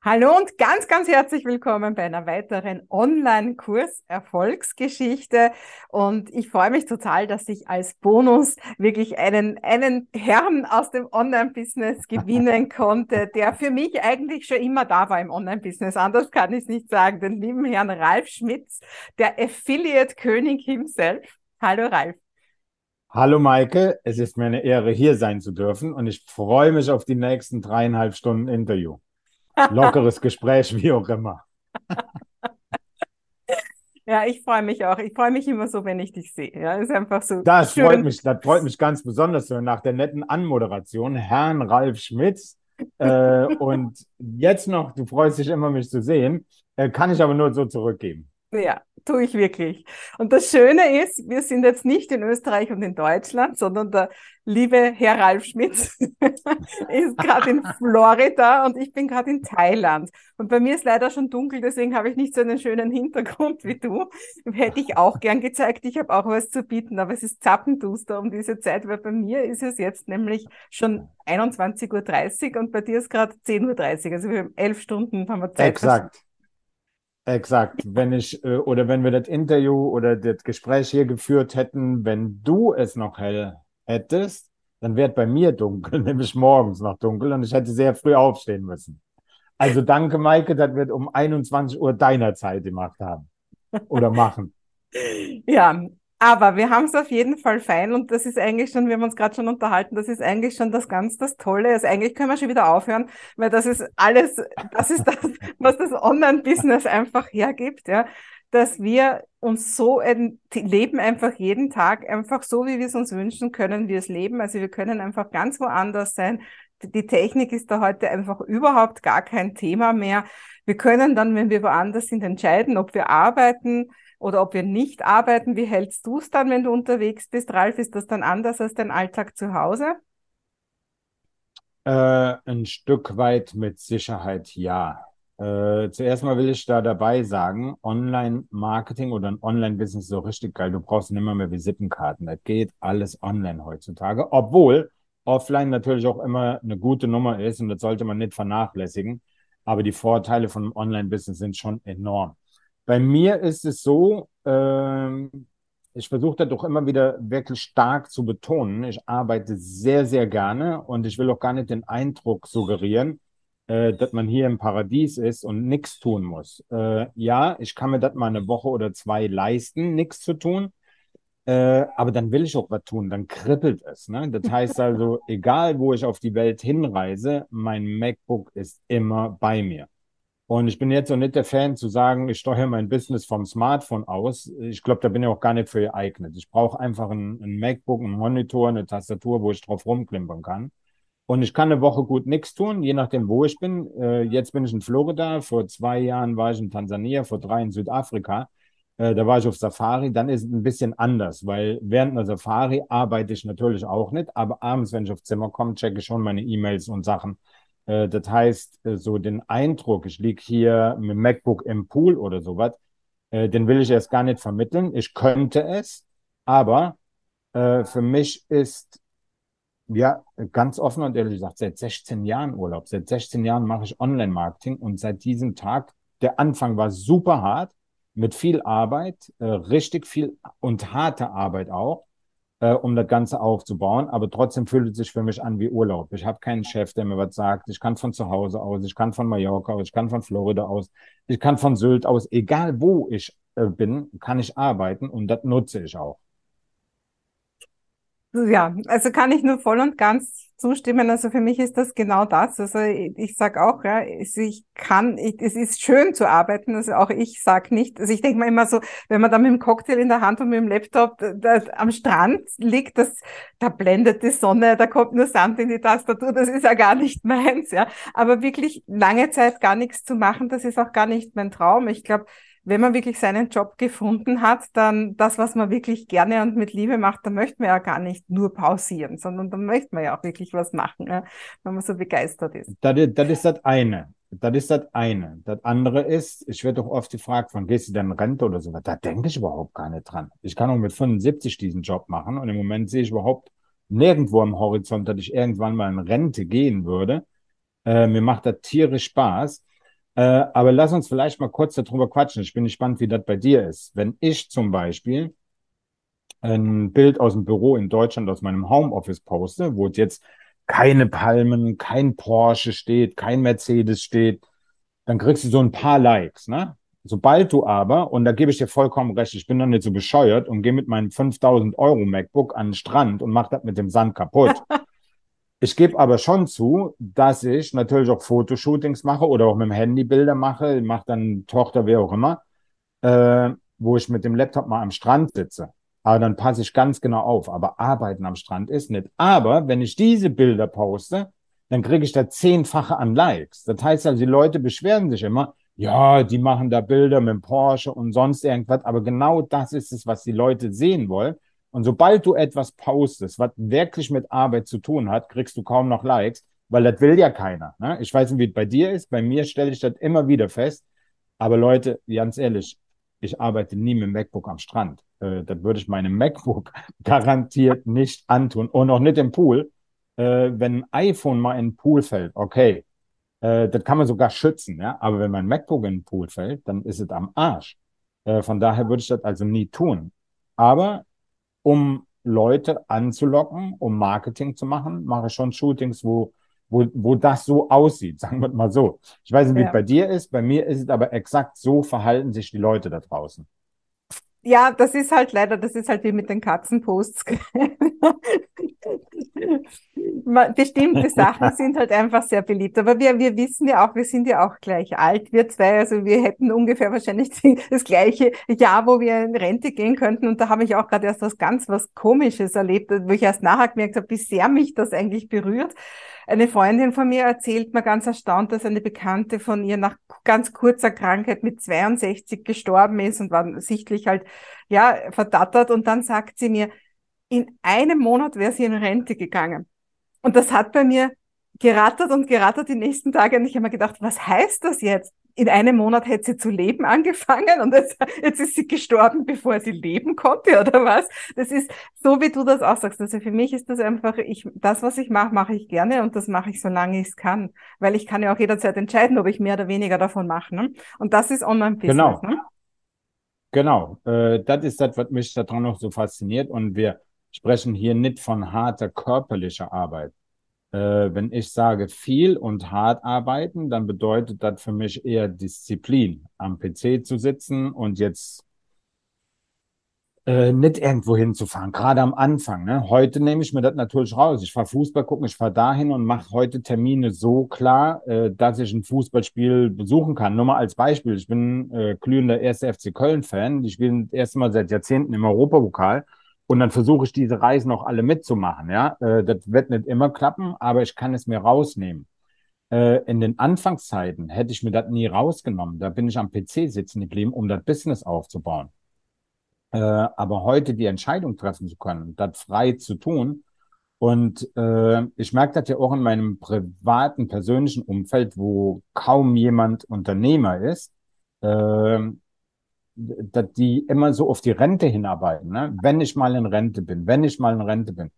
Hallo und ganz, ganz herzlich willkommen bei einer weiteren Online-Kurs Erfolgsgeschichte. Und ich freue mich total, dass ich als Bonus wirklich einen, einen Herrn aus dem Online-Business gewinnen konnte, der für mich eigentlich schon immer da war im Online-Business. Anders kann ich es nicht sagen. Den lieben Herrn Ralf Schmitz, der Affiliate-König himself. Hallo Ralf. Hallo Maike, es ist mir eine Ehre, hier sein zu dürfen und ich freue mich auf die nächsten dreieinhalb Stunden Interview lockeres Gespräch, wie auch immer. Ja, ich freue mich auch. Ich freue mich immer so, wenn ich dich sehe. Ja, ist einfach so. Das schön. freut mich, das freut mich ganz besonders so nach der netten Anmoderation, Herrn Ralf Schmitz. äh, und jetzt noch, du freust dich immer, mich zu sehen, äh, kann ich aber nur so zurückgeben. Ja, tue ich wirklich. Und das Schöne ist, wir sind jetzt nicht in Österreich und in Deutschland, sondern der liebe Herr Ralf Schmitz ist gerade in Florida und ich bin gerade in Thailand. Und bei mir ist leider schon dunkel, deswegen habe ich nicht so einen schönen Hintergrund wie du. Hätte ich auch gern gezeigt. Ich habe auch was zu bieten, aber es ist zappenduster um diese Zeit, weil bei mir ist es jetzt nämlich schon 21.30 Uhr und bei dir ist gerade 10.30 Uhr. Also wir haben elf Stunden haben wir Zeit. Exakt. Exakt. Wenn ich äh, oder wenn wir das Interview oder das Gespräch hier geführt hätten, wenn du es noch hell hättest, dann wäre bei mir dunkel, nämlich morgens noch dunkel und ich hätte sehr früh aufstehen müssen. Also danke, Maike, dass wir um 21 Uhr deiner Zeit gemacht haben oder machen. Ja, aber wir haben es auf jeden Fall fein und das ist eigentlich schon, wir haben uns gerade schon unterhalten, das ist eigentlich schon das ganz das Tolle. Also eigentlich können wir schon wieder aufhören, weil das ist alles, das ist das, was das Online-Business einfach hergibt, ja. Dass wir uns so leben einfach jeden Tag einfach so, wie wir es uns wünschen, können wir es leben. Also wir können einfach ganz woanders sein. Die Technik ist da heute einfach überhaupt gar kein Thema mehr. Wir können dann, wenn wir woanders sind, entscheiden, ob wir arbeiten, oder ob wir nicht arbeiten. Wie hältst du es dann, wenn du unterwegs bist? Ralf, ist das dann anders als dein Alltag zu Hause? Äh, ein Stück weit mit Sicherheit ja. Äh, zuerst mal will ich da dabei sagen, Online-Marketing oder ein Online-Business ist so richtig geil. Du brauchst nicht mehr Visitenkarten. Das geht alles online heutzutage, obwohl offline natürlich auch immer eine gute Nummer ist und das sollte man nicht vernachlässigen. Aber die Vorteile von Online-Business sind schon enorm. Bei mir ist es so, ähm, ich versuche das doch immer wieder wirklich stark zu betonen. Ich arbeite sehr, sehr gerne und ich will auch gar nicht den Eindruck suggerieren, äh, dass man hier im Paradies ist und nichts tun muss. Äh, ja, ich kann mir das mal eine Woche oder zwei leisten, nichts zu tun. Äh, aber dann will ich auch was tun, dann kribbelt es. Ne? Das heißt also, egal wo ich auf die Welt hinreise, mein MacBook ist immer bei mir. Und ich bin jetzt so nicht der Fan zu sagen, ich steuere mein Business vom Smartphone aus. Ich glaube, da bin ich auch gar nicht für geeignet. Ich brauche einfach ein, ein MacBook, einen Monitor, eine Tastatur, wo ich drauf rumklimpern kann. Und ich kann eine Woche gut nichts tun, je nachdem, wo ich bin. Äh, jetzt bin ich in Florida, vor zwei Jahren war ich in Tansania, vor drei in Südafrika. Äh, da war ich auf Safari, dann ist es ein bisschen anders, weil während einer Safari arbeite ich natürlich auch nicht, aber abends, wenn ich aufs Zimmer komme, checke ich schon meine E-Mails und Sachen äh, das heißt, äh, so den Eindruck, ich liege hier mit dem MacBook im Pool oder sowas, äh, den will ich erst gar nicht vermitteln. Ich könnte es, aber für mich ist ja, ganz offen und ehrlich gesagt, seit 16 Jahren Urlaub. Seit 16 Jahren mache ich Online-Marketing und seit diesem Tag, der Anfang war super hart, mit viel Arbeit, äh, richtig viel und harte Arbeit auch äh, um das Ganze aufzubauen. Aber trotzdem fühlt es sich für mich an wie Urlaub. Ich habe keinen Chef, der mir was sagt. Ich kann von zu Hause aus, ich kann von Mallorca aus, ich kann von Florida aus, ich kann von Sylt aus. Egal wo ich äh, bin, kann ich arbeiten und das nutze ich auch. Ja, also kann ich nur voll und ganz zustimmen. Also für mich ist das genau das. Also ich, ich sage auch, ja, ich kann, ich, es ist schön zu arbeiten. Also auch ich sag nicht, also ich denke mal immer so, wenn man da mit dem Cocktail in der Hand und mit dem Laptop da, da, am Strand liegt, das, da blendet die Sonne, da kommt nur Sand in die Tastatur, das ist ja gar nicht meins, ja. Aber wirklich lange Zeit gar nichts zu machen, das ist auch gar nicht mein Traum. Ich glaube, wenn man wirklich seinen Job gefunden hat, dann das, was man wirklich gerne und mit Liebe macht, da möchte man ja gar nicht nur pausieren, sondern da möchte man ja auch wirklich was machen, wenn man so begeistert ist. Das, das ist das eine. Das ist das eine. Das andere ist, ich werde doch oft gefragt, wann gehst du denn in Rente oder so. Da denke ich überhaupt gar nicht dran. Ich kann auch mit 75 diesen Job machen und im Moment sehe ich überhaupt nirgendwo am Horizont, dass ich irgendwann mal in Rente gehen würde. Äh, mir macht das tierisch Spaß. Äh, aber lass uns vielleicht mal kurz darüber quatschen. Ich bin gespannt, wie das bei dir ist. Wenn ich zum Beispiel ein Bild aus dem Büro in Deutschland, aus meinem Homeoffice poste, wo jetzt keine Palmen, kein Porsche steht, kein Mercedes steht, dann kriegst du so ein paar Likes, ne? Sobald du aber, und da gebe ich dir vollkommen recht, ich bin doch nicht so bescheuert und gehe mit meinem 5000 Euro MacBook an den Strand und mache das mit dem Sand kaputt. ich gebe aber schon zu, dass ich natürlich auch Fotoshootings mache oder auch mit dem Handy Bilder mache, mache dann Tochter, wer auch immer, äh, wo ich mit dem Laptop mal am Strand sitze. Aber dann passe ich ganz genau auf. Aber arbeiten am Strand ist nicht. Aber wenn ich diese Bilder poste, dann kriege ich da zehnfache an Likes. Das heißt also, die Leute beschweren sich immer, ja, die machen da Bilder mit dem Porsche und sonst irgendwas, aber genau das ist es, was die Leute sehen wollen. Und sobald du etwas postest, was wirklich mit Arbeit zu tun hat, kriegst du kaum noch Likes, weil das will ja keiner. Ne? Ich weiß nicht, wie es bei dir ist. Bei mir stelle ich das immer wieder fest. Aber Leute, ganz ehrlich, ich arbeite nie mit dem MacBook am Strand. Äh, das würde ich meinem MacBook garantiert nicht antun und auch nicht im Pool. Äh, wenn ein iPhone mal in den Pool fällt, okay, äh, das kann man sogar schützen, ja. Aber wenn mein MacBook in den Pool fällt, dann ist es am Arsch. Äh, von daher würde ich das also nie tun. Aber um Leute anzulocken, um Marketing zu machen, mache ich schon Shootings, wo, wo, wo das so aussieht, sagen wir mal so. Ich weiß nicht, wie ja. es bei dir ist, bei mir ist es aber exakt so verhalten sich die Leute da draußen. Ja, das ist halt leider, das ist halt wie mit den Katzenposts. Bestimmte Sachen sind halt einfach sehr beliebt. Aber wir, wir wissen ja auch, wir sind ja auch gleich alt, wir zwei. Also wir hätten ungefähr wahrscheinlich das gleiche Jahr, wo wir in Rente gehen könnten. Und da habe ich auch gerade erst was ganz was Komisches erlebt, wo ich erst nachher gemerkt habe, wie sehr mich das eigentlich berührt. Eine Freundin von mir erzählt mir ganz erstaunt, dass eine Bekannte von ihr nach ganz kurzer Krankheit mit 62 gestorben ist und war sichtlich halt, ja, verdattert. Und dann sagt sie mir, in einem Monat wäre sie in Rente gegangen. Und das hat bei mir gerattert und gerattert die nächsten Tage. Und ich habe mir gedacht, was heißt das jetzt? In einem Monat hätte sie zu leben angefangen und jetzt, jetzt ist sie gestorben, bevor sie leben konnte oder was? Das ist so, wie du das auch sagst. Also für mich ist das einfach, ich, das, was ich mache, mache ich gerne und das mache ich, solange ich es kann. Weil ich kann ja auch jederzeit entscheiden, ob ich mehr oder weniger davon mache. Ne? Und das ist Online-Business. Genau. Ne? Genau. Äh, das ist das, was mich daran noch so fasziniert. Und wir sprechen hier nicht von harter körperlicher Arbeit wenn ich sage viel und hart arbeiten, dann bedeutet das für mich eher Disziplin, am PC zu sitzen und jetzt äh, nicht irgendwo hinzufahren, gerade am Anfang. Ne? Heute nehme ich mir das natürlich raus. Ich fahre Fußball gucken, ich fahre dahin und mache heute Termine so klar, äh, dass ich ein Fußballspiel besuchen kann. Nur mal als Beispiel, ich bin äh, glühender 1. FC Köln-Fan. Die spielen das erste Mal seit Jahrzehnten im Europapokal. Und dann versuche ich diese Reisen auch alle mitzumachen. Ja, äh, das wird nicht immer klappen, aber ich kann es mir rausnehmen. Äh, in den Anfangszeiten hätte ich mir das nie rausgenommen. Da bin ich am PC sitzen geblieben, um das Business aufzubauen. Äh, aber heute die Entscheidung treffen zu können, das frei zu tun. Und äh, ich merke das ja auch in meinem privaten, persönlichen Umfeld, wo kaum jemand Unternehmer ist. Äh, dass die immer so auf die Rente hinarbeiten. Ne? Wenn ich mal in Rente bin, wenn ich mal in Rente bin.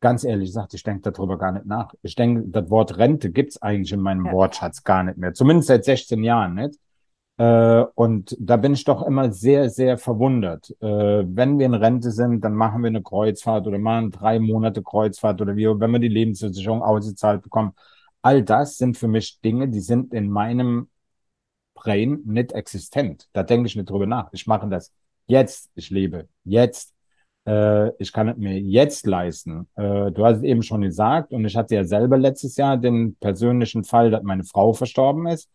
Ganz ehrlich gesagt, ich denke darüber gar nicht nach. Ich denke, das Wort Rente gibt's eigentlich in meinem ja. Wortschatz gar nicht mehr. Zumindest seit 16 Jahren nicht. Äh, und da bin ich doch immer sehr, sehr verwundert. Äh, wenn wir in Rente sind, dann machen wir eine Kreuzfahrt oder machen drei Monate Kreuzfahrt oder wie, wenn wir die Lebensversicherung ausgezahlt bekommen. All das sind für mich Dinge, die sind in meinem Brain nicht existent. Da denke ich nicht drüber nach. Ich mache das jetzt. Ich lebe jetzt. Äh, ich kann es mir jetzt leisten. Äh, du hast es eben schon gesagt und ich hatte ja selber letztes Jahr den persönlichen Fall, dass meine Frau verstorben ist.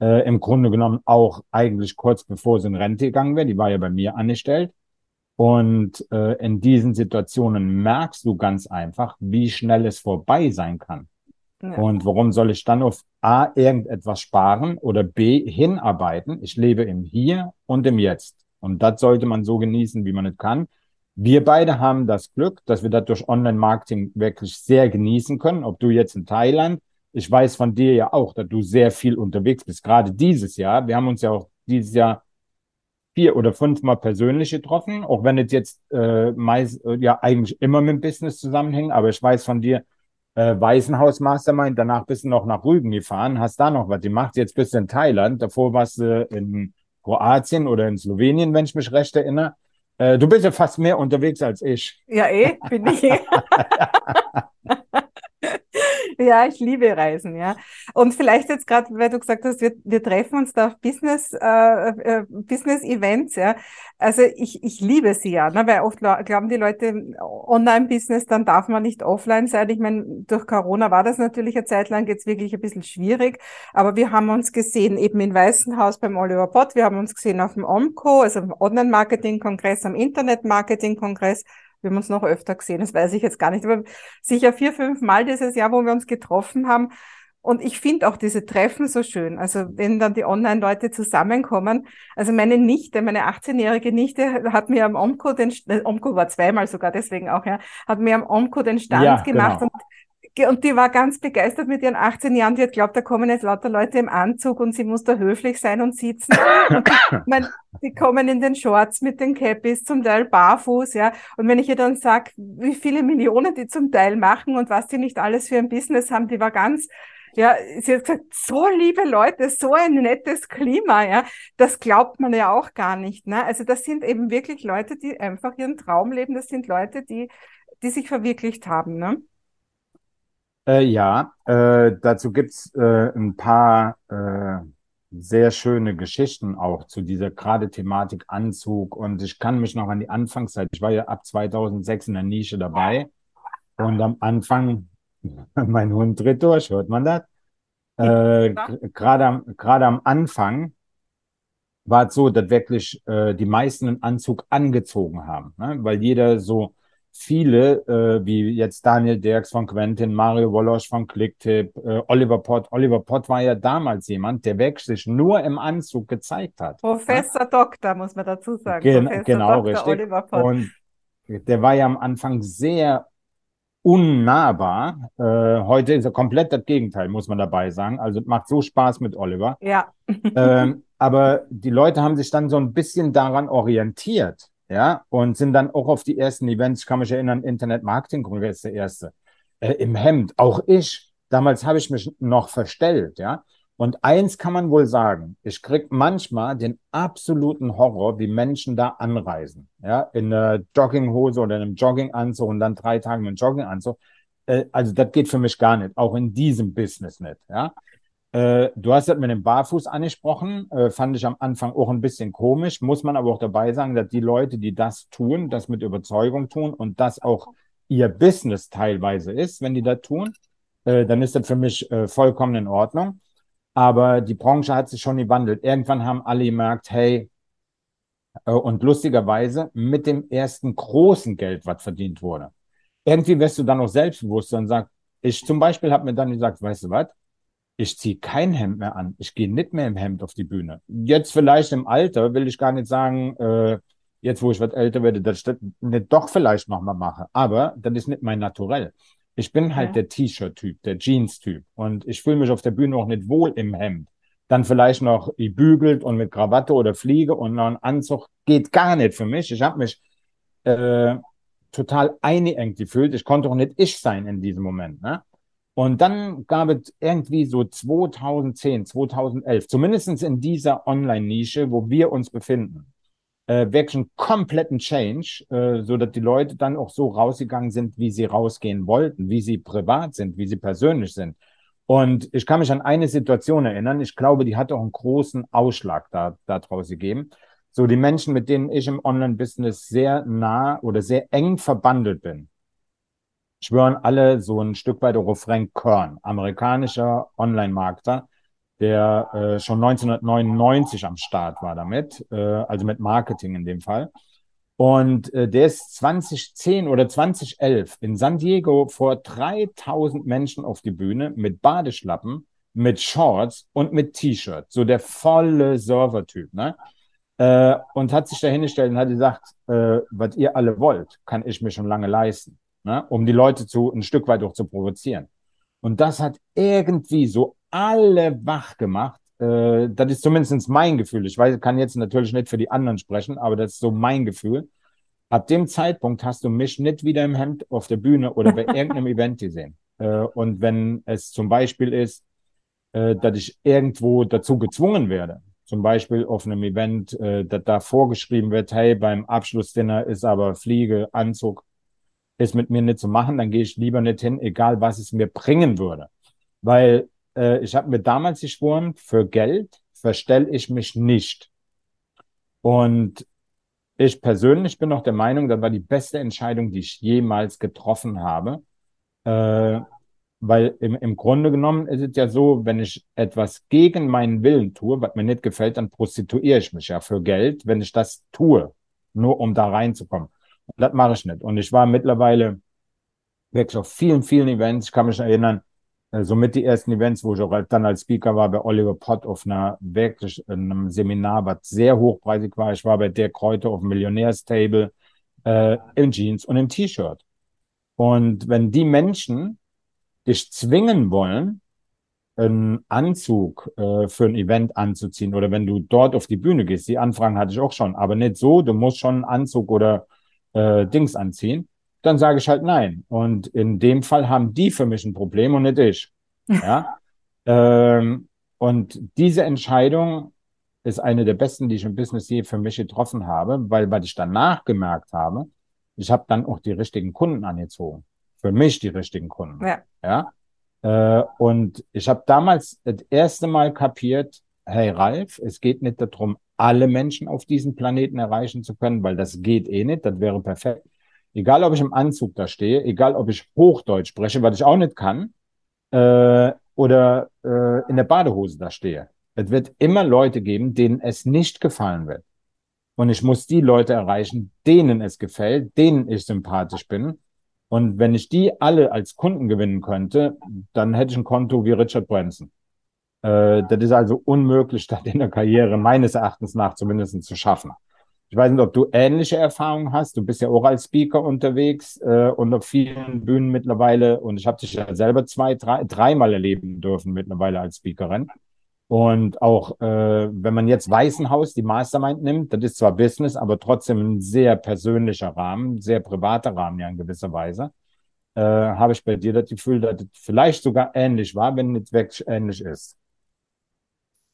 Äh, Im Grunde genommen auch eigentlich kurz bevor sie in Rente gegangen wäre. Die war ja bei mir angestellt. Und äh, in diesen Situationen merkst du ganz einfach, wie schnell es vorbei sein kann. Und warum soll ich dann auf A irgendetwas sparen oder B hinarbeiten? Ich lebe im Hier und im Jetzt. Und das sollte man so genießen, wie man es kann. Wir beide haben das Glück, dass wir das durch Online-Marketing wirklich sehr genießen können. Ob du jetzt in Thailand, ich weiß von dir ja auch, dass du sehr viel unterwegs bist, gerade dieses Jahr. Wir haben uns ja auch dieses Jahr vier oder fünfmal persönlich getroffen, auch wenn es jetzt äh, meist, äh, ja eigentlich immer mit dem Business zusammenhängt. Aber ich weiß von dir, äh, Waisenhaus Mastermind, danach bist du noch nach Rügen gefahren, hast da noch was gemacht, jetzt bist du in Thailand, davor warst du in Kroatien oder in Slowenien, wenn ich mich recht erinnere. Äh, du bist ja fast mehr unterwegs als ich. Ja, eh, bin ich. Ja, ich liebe Reisen, ja. Und vielleicht jetzt gerade, weil du gesagt hast, wir, wir treffen uns da auf Business, äh, äh, Business Events, ja. Also ich, ich liebe sie ja, ne? weil oft glauben die Leute, Online-Business, dann darf man nicht offline sein. Ich meine, durch Corona war das natürlich eine Zeit lang jetzt wirklich ein bisschen schwierig, aber wir haben uns gesehen eben in Weißenhaus beim Oliver Pott, wir haben uns gesehen auf dem OMCO, also im Online-Marketing-Kongress, am Internet-Marketing-Kongress, wir haben uns noch öfter gesehen, das weiß ich jetzt gar nicht, aber sicher vier, fünf Mal dieses Jahr, wo wir uns getroffen haben. Und ich finde auch diese Treffen so schön. Also wenn dann die Online-Leute zusammenkommen. Also meine Nichte, meine 18-jährige Nichte hat mir am Omco den, äh, Omco war zweimal sogar deswegen auch, ja, hat mir am Omco den Stand ja, gemacht genau. und und die war ganz begeistert mit ihren 18 Jahren. Die hat glaubt, da kommen jetzt lauter Leute im Anzug und sie muss da höflich sein und sitzen. Und die, mein, die kommen in den Shorts mit den Cappies, zum Teil barfuß, ja. Und wenn ich ihr dann sage, wie viele Millionen die zum Teil machen und was die nicht alles für ein Business haben, die war ganz, ja, sie hat gesagt, so liebe Leute, so ein nettes Klima, ja, das glaubt man ja auch gar nicht, ne? Also das sind eben wirklich Leute, die einfach ihren Traum leben. Das sind Leute, die, die sich verwirklicht haben, ne? Äh, ja, äh, dazu gibt's äh, ein paar äh, sehr schöne Geschichten auch zu dieser gerade Thematik Anzug. Und ich kann mich noch an die Anfangszeit, ich war ja ab 2006 in der Nische dabei. Und am Anfang, mein Hund dreht durch, hört man das? Äh, gerade am, gerade am Anfang war es so, dass wirklich äh, die meisten einen Anzug angezogen haben, ne? weil jeder so viele, äh, wie jetzt Daniel Dirks von Quentin, Mario Wolosch von Clicktip, äh, Oliver Pott. Oliver Pott war ja damals jemand, der wirklich nur im Anzug gezeigt hat. Professor ja? Doktor, muss man dazu sagen. Gen Professor genau, Dr. richtig. Oliver Pott. Und der war ja am Anfang sehr unnahbar. Äh, heute ist er komplett das Gegenteil, muss man dabei sagen. Also macht so Spaß mit Oliver. Ja. ähm, aber die Leute haben sich dann so ein bisschen daran orientiert ja, und sind dann auch auf die ersten Events, ich kann mich erinnern, Internet-Marketing-Kongress der erste, äh, im Hemd, auch ich, damals habe ich mich noch verstellt, ja, und eins kann man wohl sagen, ich krieg manchmal den absoluten Horror, wie Menschen da anreisen, ja, in einer Jogginghose oder in einem Jogginganzug und dann drei Tage mit einem Jogginganzug, äh, also das geht für mich gar nicht, auch in diesem Business nicht, ja, äh, du hast das mit dem Barfuß angesprochen, äh, fand ich am Anfang auch ein bisschen komisch, muss man aber auch dabei sagen, dass die Leute, die das tun, das mit Überzeugung tun und das auch ihr Business teilweise ist, wenn die das tun, äh, dann ist das für mich äh, vollkommen in Ordnung. Aber die Branche hat sich schon gewandelt. Irgendwann haben alle gemerkt, hey, äh, und lustigerweise mit dem ersten großen Geld, was verdient wurde. Irgendwie wirst du dann auch selbstbewusst und sagst, ich zum Beispiel habe mir dann gesagt, weißt du was, ich ziehe kein Hemd mehr an. Ich gehe nicht mehr im Hemd auf die Bühne. Jetzt vielleicht im Alter will ich gar nicht sagen, äh, jetzt wo ich was älter werde, dass ich das nicht doch vielleicht nochmal mache. Aber das ist nicht mein Naturell. Ich bin halt ja. der T-Shirt-Typ, der Jeans-Typ. Und ich fühle mich auf der Bühne auch nicht wohl im Hemd. Dann vielleicht noch gebügelt und mit Krawatte oder Fliege und noch ein Anzug. Geht gar nicht für mich. Ich habe mich äh, total eingeengt gefühlt. Ich konnte auch nicht ich sein in diesem Moment. Ne? Und dann gab es irgendwie so 2010, 2011, zumindest in dieser Online-Nische, wo wir uns befinden, äh, wirklich einen kompletten Change, äh, so dass die Leute dann auch so rausgegangen sind, wie sie rausgehen wollten, wie sie privat sind, wie sie persönlich sind. Und ich kann mich an eine Situation erinnern, ich glaube, die hat auch einen großen Ausschlag da, da draus gegeben. So die Menschen, mit denen ich im Online-Business sehr nah oder sehr eng verbandelt bin, schwören alle so ein Stück weit auf Frank Kern, amerikanischer Online-Markter, der äh, schon 1999 am Start war damit, äh, also mit Marketing in dem Fall. Und äh, der ist 2010 oder 2011 in San Diego vor 3000 Menschen auf die Bühne mit Badeschlappen, mit Shorts und mit T-Shirt. So der volle Server-Typ, ne? Äh, und hat sich da hingestellt und hat gesagt, äh, was ihr alle wollt, kann ich mir schon lange leisten ne? um die Leute zu ein Stück weit auch zu provozieren. Und das hat irgendwie so alle wach gemacht. Äh, das ist zumindest mein Gefühl. Ich weiß, kann jetzt natürlich nicht für die anderen sprechen, aber das ist so mein Gefühl. Ab dem Zeitpunkt hast du mich nicht wieder im Hemd auf der Bühne oder bei irgendeinem Event gesehen. Äh, und wenn es zum Beispiel ist, äh, dass ich irgendwo dazu gezwungen werde, zum Beispiel auf einem Event, äh, dass da vorgeschrieben wird, hey, beim Abschlussdinner ist aber Fliege, Anzug, ist mit mir nicht zu machen, dann gehe ich lieber nicht hin, egal was es mir bringen würde. Weil äh, ich habe mir damals geschworen, für Geld verstelle ich mich nicht. Und ich persönlich bin noch der Meinung, das war die beste Entscheidung, die ich jemals getroffen habe. Äh, weil im, im Grunde genommen ist es ja so, wenn ich etwas gegen meinen Willen tue, was mir nicht gefällt, dann prostituiere ich mich ja für Geld, wenn ich das tue, nur um da reinzukommen. Und das mache ich nicht. Und ich war mittlerweile wirklich auf vielen, vielen Events. Ich kann mich erinnern, äh, somit die ersten Events, wo ich auch dann als Speaker war, bei Oliver Pott auf einer wirklich einem Seminar, was sehr hochpreisig war. Ich war bei der Kräuter auf dem Millionärstable äh, im Jeans und im T-Shirt. Und wenn die Menschen dich zwingen wollen, einen Anzug äh, für ein Event anzuziehen oder wenn du dort auf die Bühne gehst, die Anfragen hatte ich auch schon, aber nicht so, du musst schon einen Anzug oder äh, Dings anziehen, dann sage ich halt nein. Und in dem Fall haben die für mich ein Problem und nicht ich. Ja. ähm, und diese Entscheidung ist eine der besten, die ich im Business je für mich getroffen habe, weil, weil ich danach gemerkt habe, ich habe dann auch die richtigen Kunden angezogen für mich die richtigen Kunden. Ja. ja? Äh, und ich habe damals das erste Mal kapiert, hey Ralf, es geht nicht darum, alle Menschen auf diesem Planeten erreichen zu können, weil das geht eh nicht, das wäre perfekt. Egal, ob ich im Anzug da stehe, egal, ob ich Hochdeutsch spreche, was ich auch nicht kann, äh, oder äh, in der Badehose da stehe. Es wird immer Leute geben, denen es nicht gefallen wird. Und ich muss die Leute erreichen, denen es gefällt, denen ich sympathisch bin und wenn ich die alle als Kunden gewinnen könnte, dann hätte ich ein Konto wie Richard Branson. Äh, das ist also unmöglich, das in der Karriere meines Erachtens nach zumindest zu schaffen. Ich weiß nicht, ob du ähnliche Erfahrungen hast. Du bist ja auch als Speaker unterwegs äh, und auf vielen Bühnen mittlerweile. Und ich habe dich ja selber zwei, drei, dreimal erleben dürfen mittlerweile als Speakerin. Und auch äh, wenn man jetzt Weißenhaus, die Mastermind nimmt, das ist zwar Business, aber trotzdem ein sehr persönlicher Rahmen, sehr privater Rahmen ja in gewisser Weise, äh, habe ich bei dir das Gefühl, dass es vielleicht sogar ähnlich war, wenn es wirklich ähnlich ist.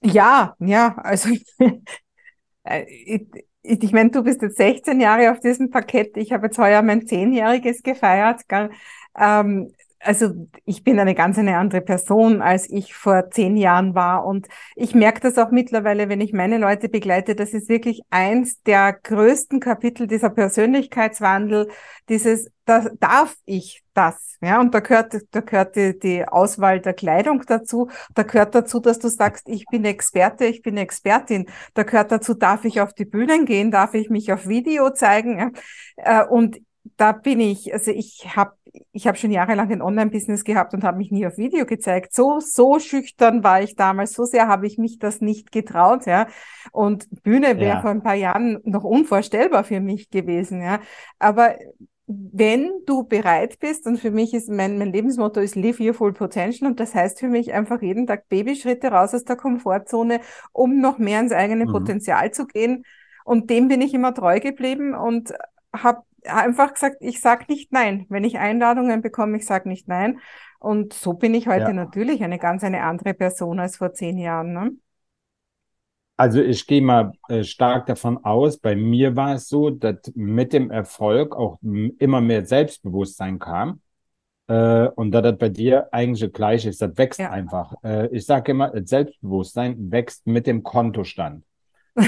Ja, ja, also äh, ich, ich, ich meine, du bist jetzt 16 Jahre auf diesem Parkett. Ich habe jetzt heuer mein Zehnjähriges gefeiert. Ähm, also ich bin eine ganz eine andere Person, als ich vor zehn Jahren war. Und ich merke das auch mittlerweile, wenn ich meine Leute begleite, das ist wirklich eins der größten Kapitel dieser Persönlichkeitswandel, dieses, da darf ich das, ja, und da gehört, da gehört die, die Auswahl der Kleidung dazu, da gehört dazu, dass du sagst, ich bin Experte, ich bin Expertin, da gehört dazu, darf ich auf die Bühnen gehen, darf ich mich auf Video zeigen, ja? Äh, und da bin ich, also ich habe ich hab schon jahrelang ein Online-Business gehabt und habe mich nie auf Video gezeigt. So, so schüchtern war ich damals, so sehr habe ich mich das nicht getraut, ja. Und Bühne wäre ja. vor ein paar Jahren noch unvorstellbar für mich gewesen, ja. Aber wenn du bereit bist, und für mich ist mein, mein Lebensmotto ist Live Your Full Potential, und das heißt für mich einfach jeden Tag Babyschritte raus aus der Komfortzone, um noch mehr ins eigene mhm. Potenzial zu gehen. Und dem bin ich immer treu geblieben und habe einfach gesagt, ich sag nicht nein. Wenn ich Einladungen bekomme, ich sag nicht nein. Und so bin ich heute ja. natürlich eine ganz eine andere Person als vor zehn Jahren. Ne? Also ich gehe mal äh, stark davon aus, bei mir war es so, dass mit dem Erfolg auch immer mehr Selbstbewusstsein kam. Äh, und da das bei dir eigentlich das Gleiche ist, das wächst ja. einfach. Äh, ich sage immer, Selbstbewusstsein wächst mit dem Kontostand.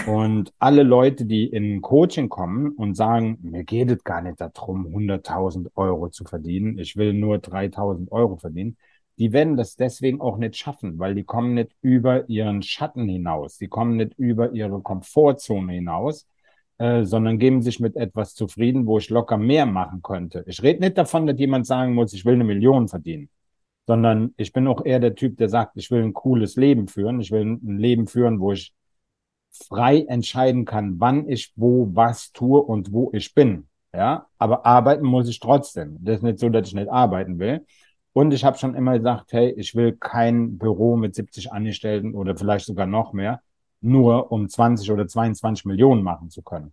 Und alle Leute, die in Coaching kommen und sagen, mir geht es gar nicht darum, 100.000 Euro zu verdienen, ich will nur 3.000 Euro verdienen, die werden das deswegen auch nicht schaffen, weil die kommen nicht über ihren Schatten hinaus, die kommen nicht über ihre Komfortzone hinaus, äh, sondern geben sich mit etwas zufrieden, wo ich locker mehr machen könnte. Ich rede nicht davon, dass jemand sagen muss, ich will eine Million verdienen, sondern ich bin auch eher der Typ, der sagt, ich will ein cooles Leben führen, ich will ein Leben führen, wo ich frei entscheiden kann, wann ich wo was tue und wo ich bin. Ja, aber arbeiten muss ich trotzdem. Das ist nicht so, dass ich nicht arbeiten will. Und ich habe schon immer gesagt, hey, ich will kein Büro mit 70 Angestellten oder vielleicht sogar noch mehr, nur um 20 oder 22 Millionen machen zu können.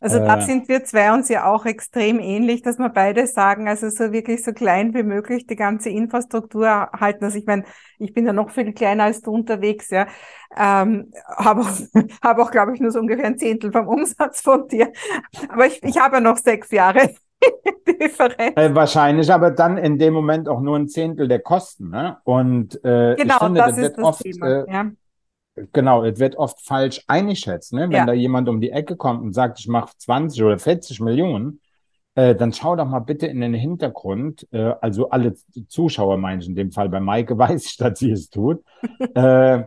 Also da äh, sind wir zwei uns ja auch extrem ähnlich, dass wir beide sagen, also so wirklich so klein wie möglich die ganze Infrastruktur halten. Also ich meine, ich bin ja noch viel kleiner als du unterwegs, ja. Ähm, habe auch, hab auch glaube ich, nur so ungefähr ein Zehntel vom Umsatz von dir. Aber ich, ich habe ja noch sechs Jahre. Differenz. Äh, wahrscheinlich, aber dann in dem Moment auch nur ein Zehntel der Kosten. Ne? Und äh, genau, ich finde, das, das ist das oft, Thema. Äh, ja Genau, es wird oft falsch eingeschätzt. Ne? Wenn ja. da jemand um die Ecke kommt und sagt, ich mache 20 oder 40 Millionen, äh, dann schau doch mal bitte in den Hintergrund. Äh, also alle Zuschauer meine ich in dem Fall, bei Maike weiß ich, dass sie es tut. äh,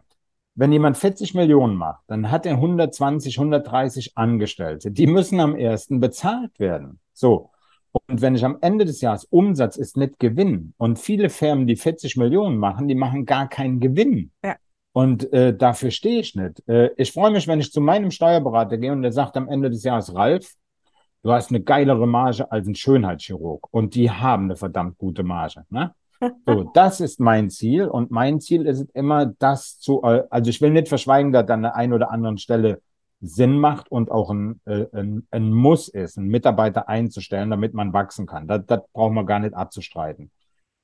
wenn jemand 40 Millionen macht, dann hat er 120, 130 Angestellte. Die müssen am ersten bezahlt werden. So. Und wenn ich am Ende des Jahres Umsatz ist nicht Gewinn und viele Firmen, die 40 Millionen machen, die machen gar keinen Gewinn. Ja. Und äh, dafür stehe ich nicht. Äh, ich freue mich, wenn ich zu meinem Steuerberater gehe und der sagt am Ende des Jahres, Ralf, du hast eine geilere Marge als ein Schönheitschirurg. Und die haben eine verdammt gute Marge. Ne? So, das ist mein Ziel. Und mein Ziel ist es immer, das zu, äh, also ich will nicht verschweigen, dass an der einen oder anderen Stelle Sinn macht und auch ein, äh, ein, ein Muss ist, einen Mitarbeiter einzustellen, damit man wachsen kann. Das, das braucht man gar nicht abzustreiten.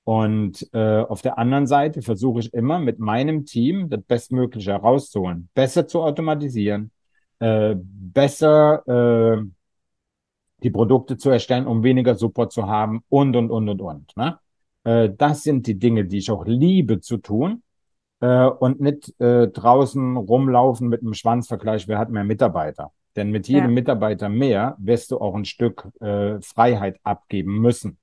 Und äh, auf der anderen Seite versuche ich immer mit meinem Team das Bestmögliche herauszuholen, besser zu automatisieren, äh, besser äh, die Produkte zu erstellen, um weniger Support zu haben und, und, und, und, und. Ne? Äh, das sind die Dinge, die ich auch liebe zu tun äh, und nicht äh, draußen rumlaufen mit einem Schwanzvergleich, wer hat mehr Mitarbeiter. Denn mit jedem ja. Mitarbeiter mehr wirst du auch ein Stück äh, Freiheit abgeben müssen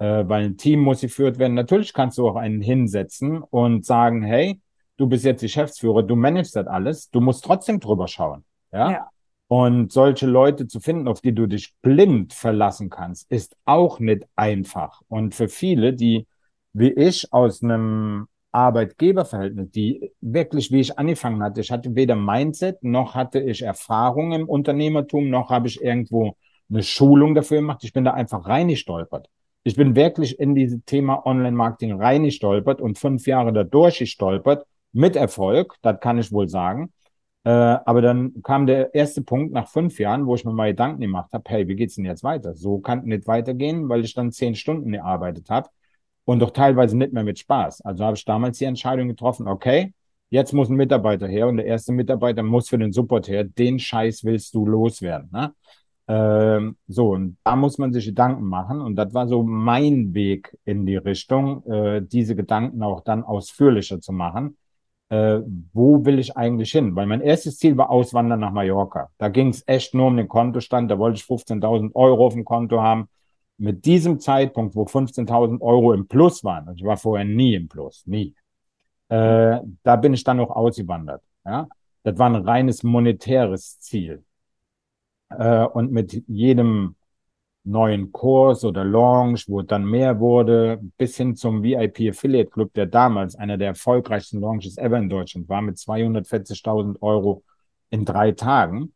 äh, weil ein Team muss geführt werden. Natürlich kannst du auch einen hinsetzen und sagen, hey, du bist jetzt Geschäftsführer, du managst das alles, du musst trotzdem drüber schauen. Ja? ja. Und solche Leute zu finden, auf die du dich blind verlassen kannst, ist auch nicht einfach. Und für viele, die wie ich aus einem Arbeitgeberverhältnis, die wirklich, wie ich angefangen hatte, ich hatte weder Mindset, noch hatte ich Erfahrung im Unternehmertum, noch habe ich irgendwo eine Schulung dafür gemacht. Ich bin da einfach reingestolpert ich bin wirklich in dieses Thema Online-Marketing reingestolpert und fünf Jahre dadurch gestolpert, mit Erfolg, das kann ich wohl sagen. Äh, aber dann kam der erste Punkt nach fünf Jahren, wo ich mir mal Gedanken gemacht habe, hey, wie geht's denn jetzt weiter? So kann nicht weitergehen, weil ich dann zehn Stunden gearbeitet habe und doch teilweise nicht mehr mit Spaß. Also habe ich damals die Entscheidung getroffen, okay, jetzt muss ein Mitarbeiter her und der erste Mitarbeiter muss für den Support her, den Scheiß willst du loswerden. Ne? Ähm, so, und da muss man sich Gedanken machen. Und das war so mein Weg in die Richtung, äh, diese Gedanken auch dann ausführlicher zu machen. Äh, wo will ich eigentlich hin? Weil mein erstes Ziel war Auswandern nach Mallorca. Da ging es echt nur um den Kontostand. Da wollte ich 15.000 Euro auf dem Konto haben. Mit diesem Zeitpunkt, wo 15.000 Euro im Plus waren, also ich war vorher nie im Plus, nie, äh, da bin ich dann auch ausgewandert. Ja? Das war ein reines monetäres Ziel. Äh, und mit jedem neuen Kurs oder Launch, wo dann mehr wurde, bis hin zum VIP Affiliate Club, der damals einer der erfolgreichsten Launches ever in Deutschland war, mit 240.000 Euro in drei Tagen,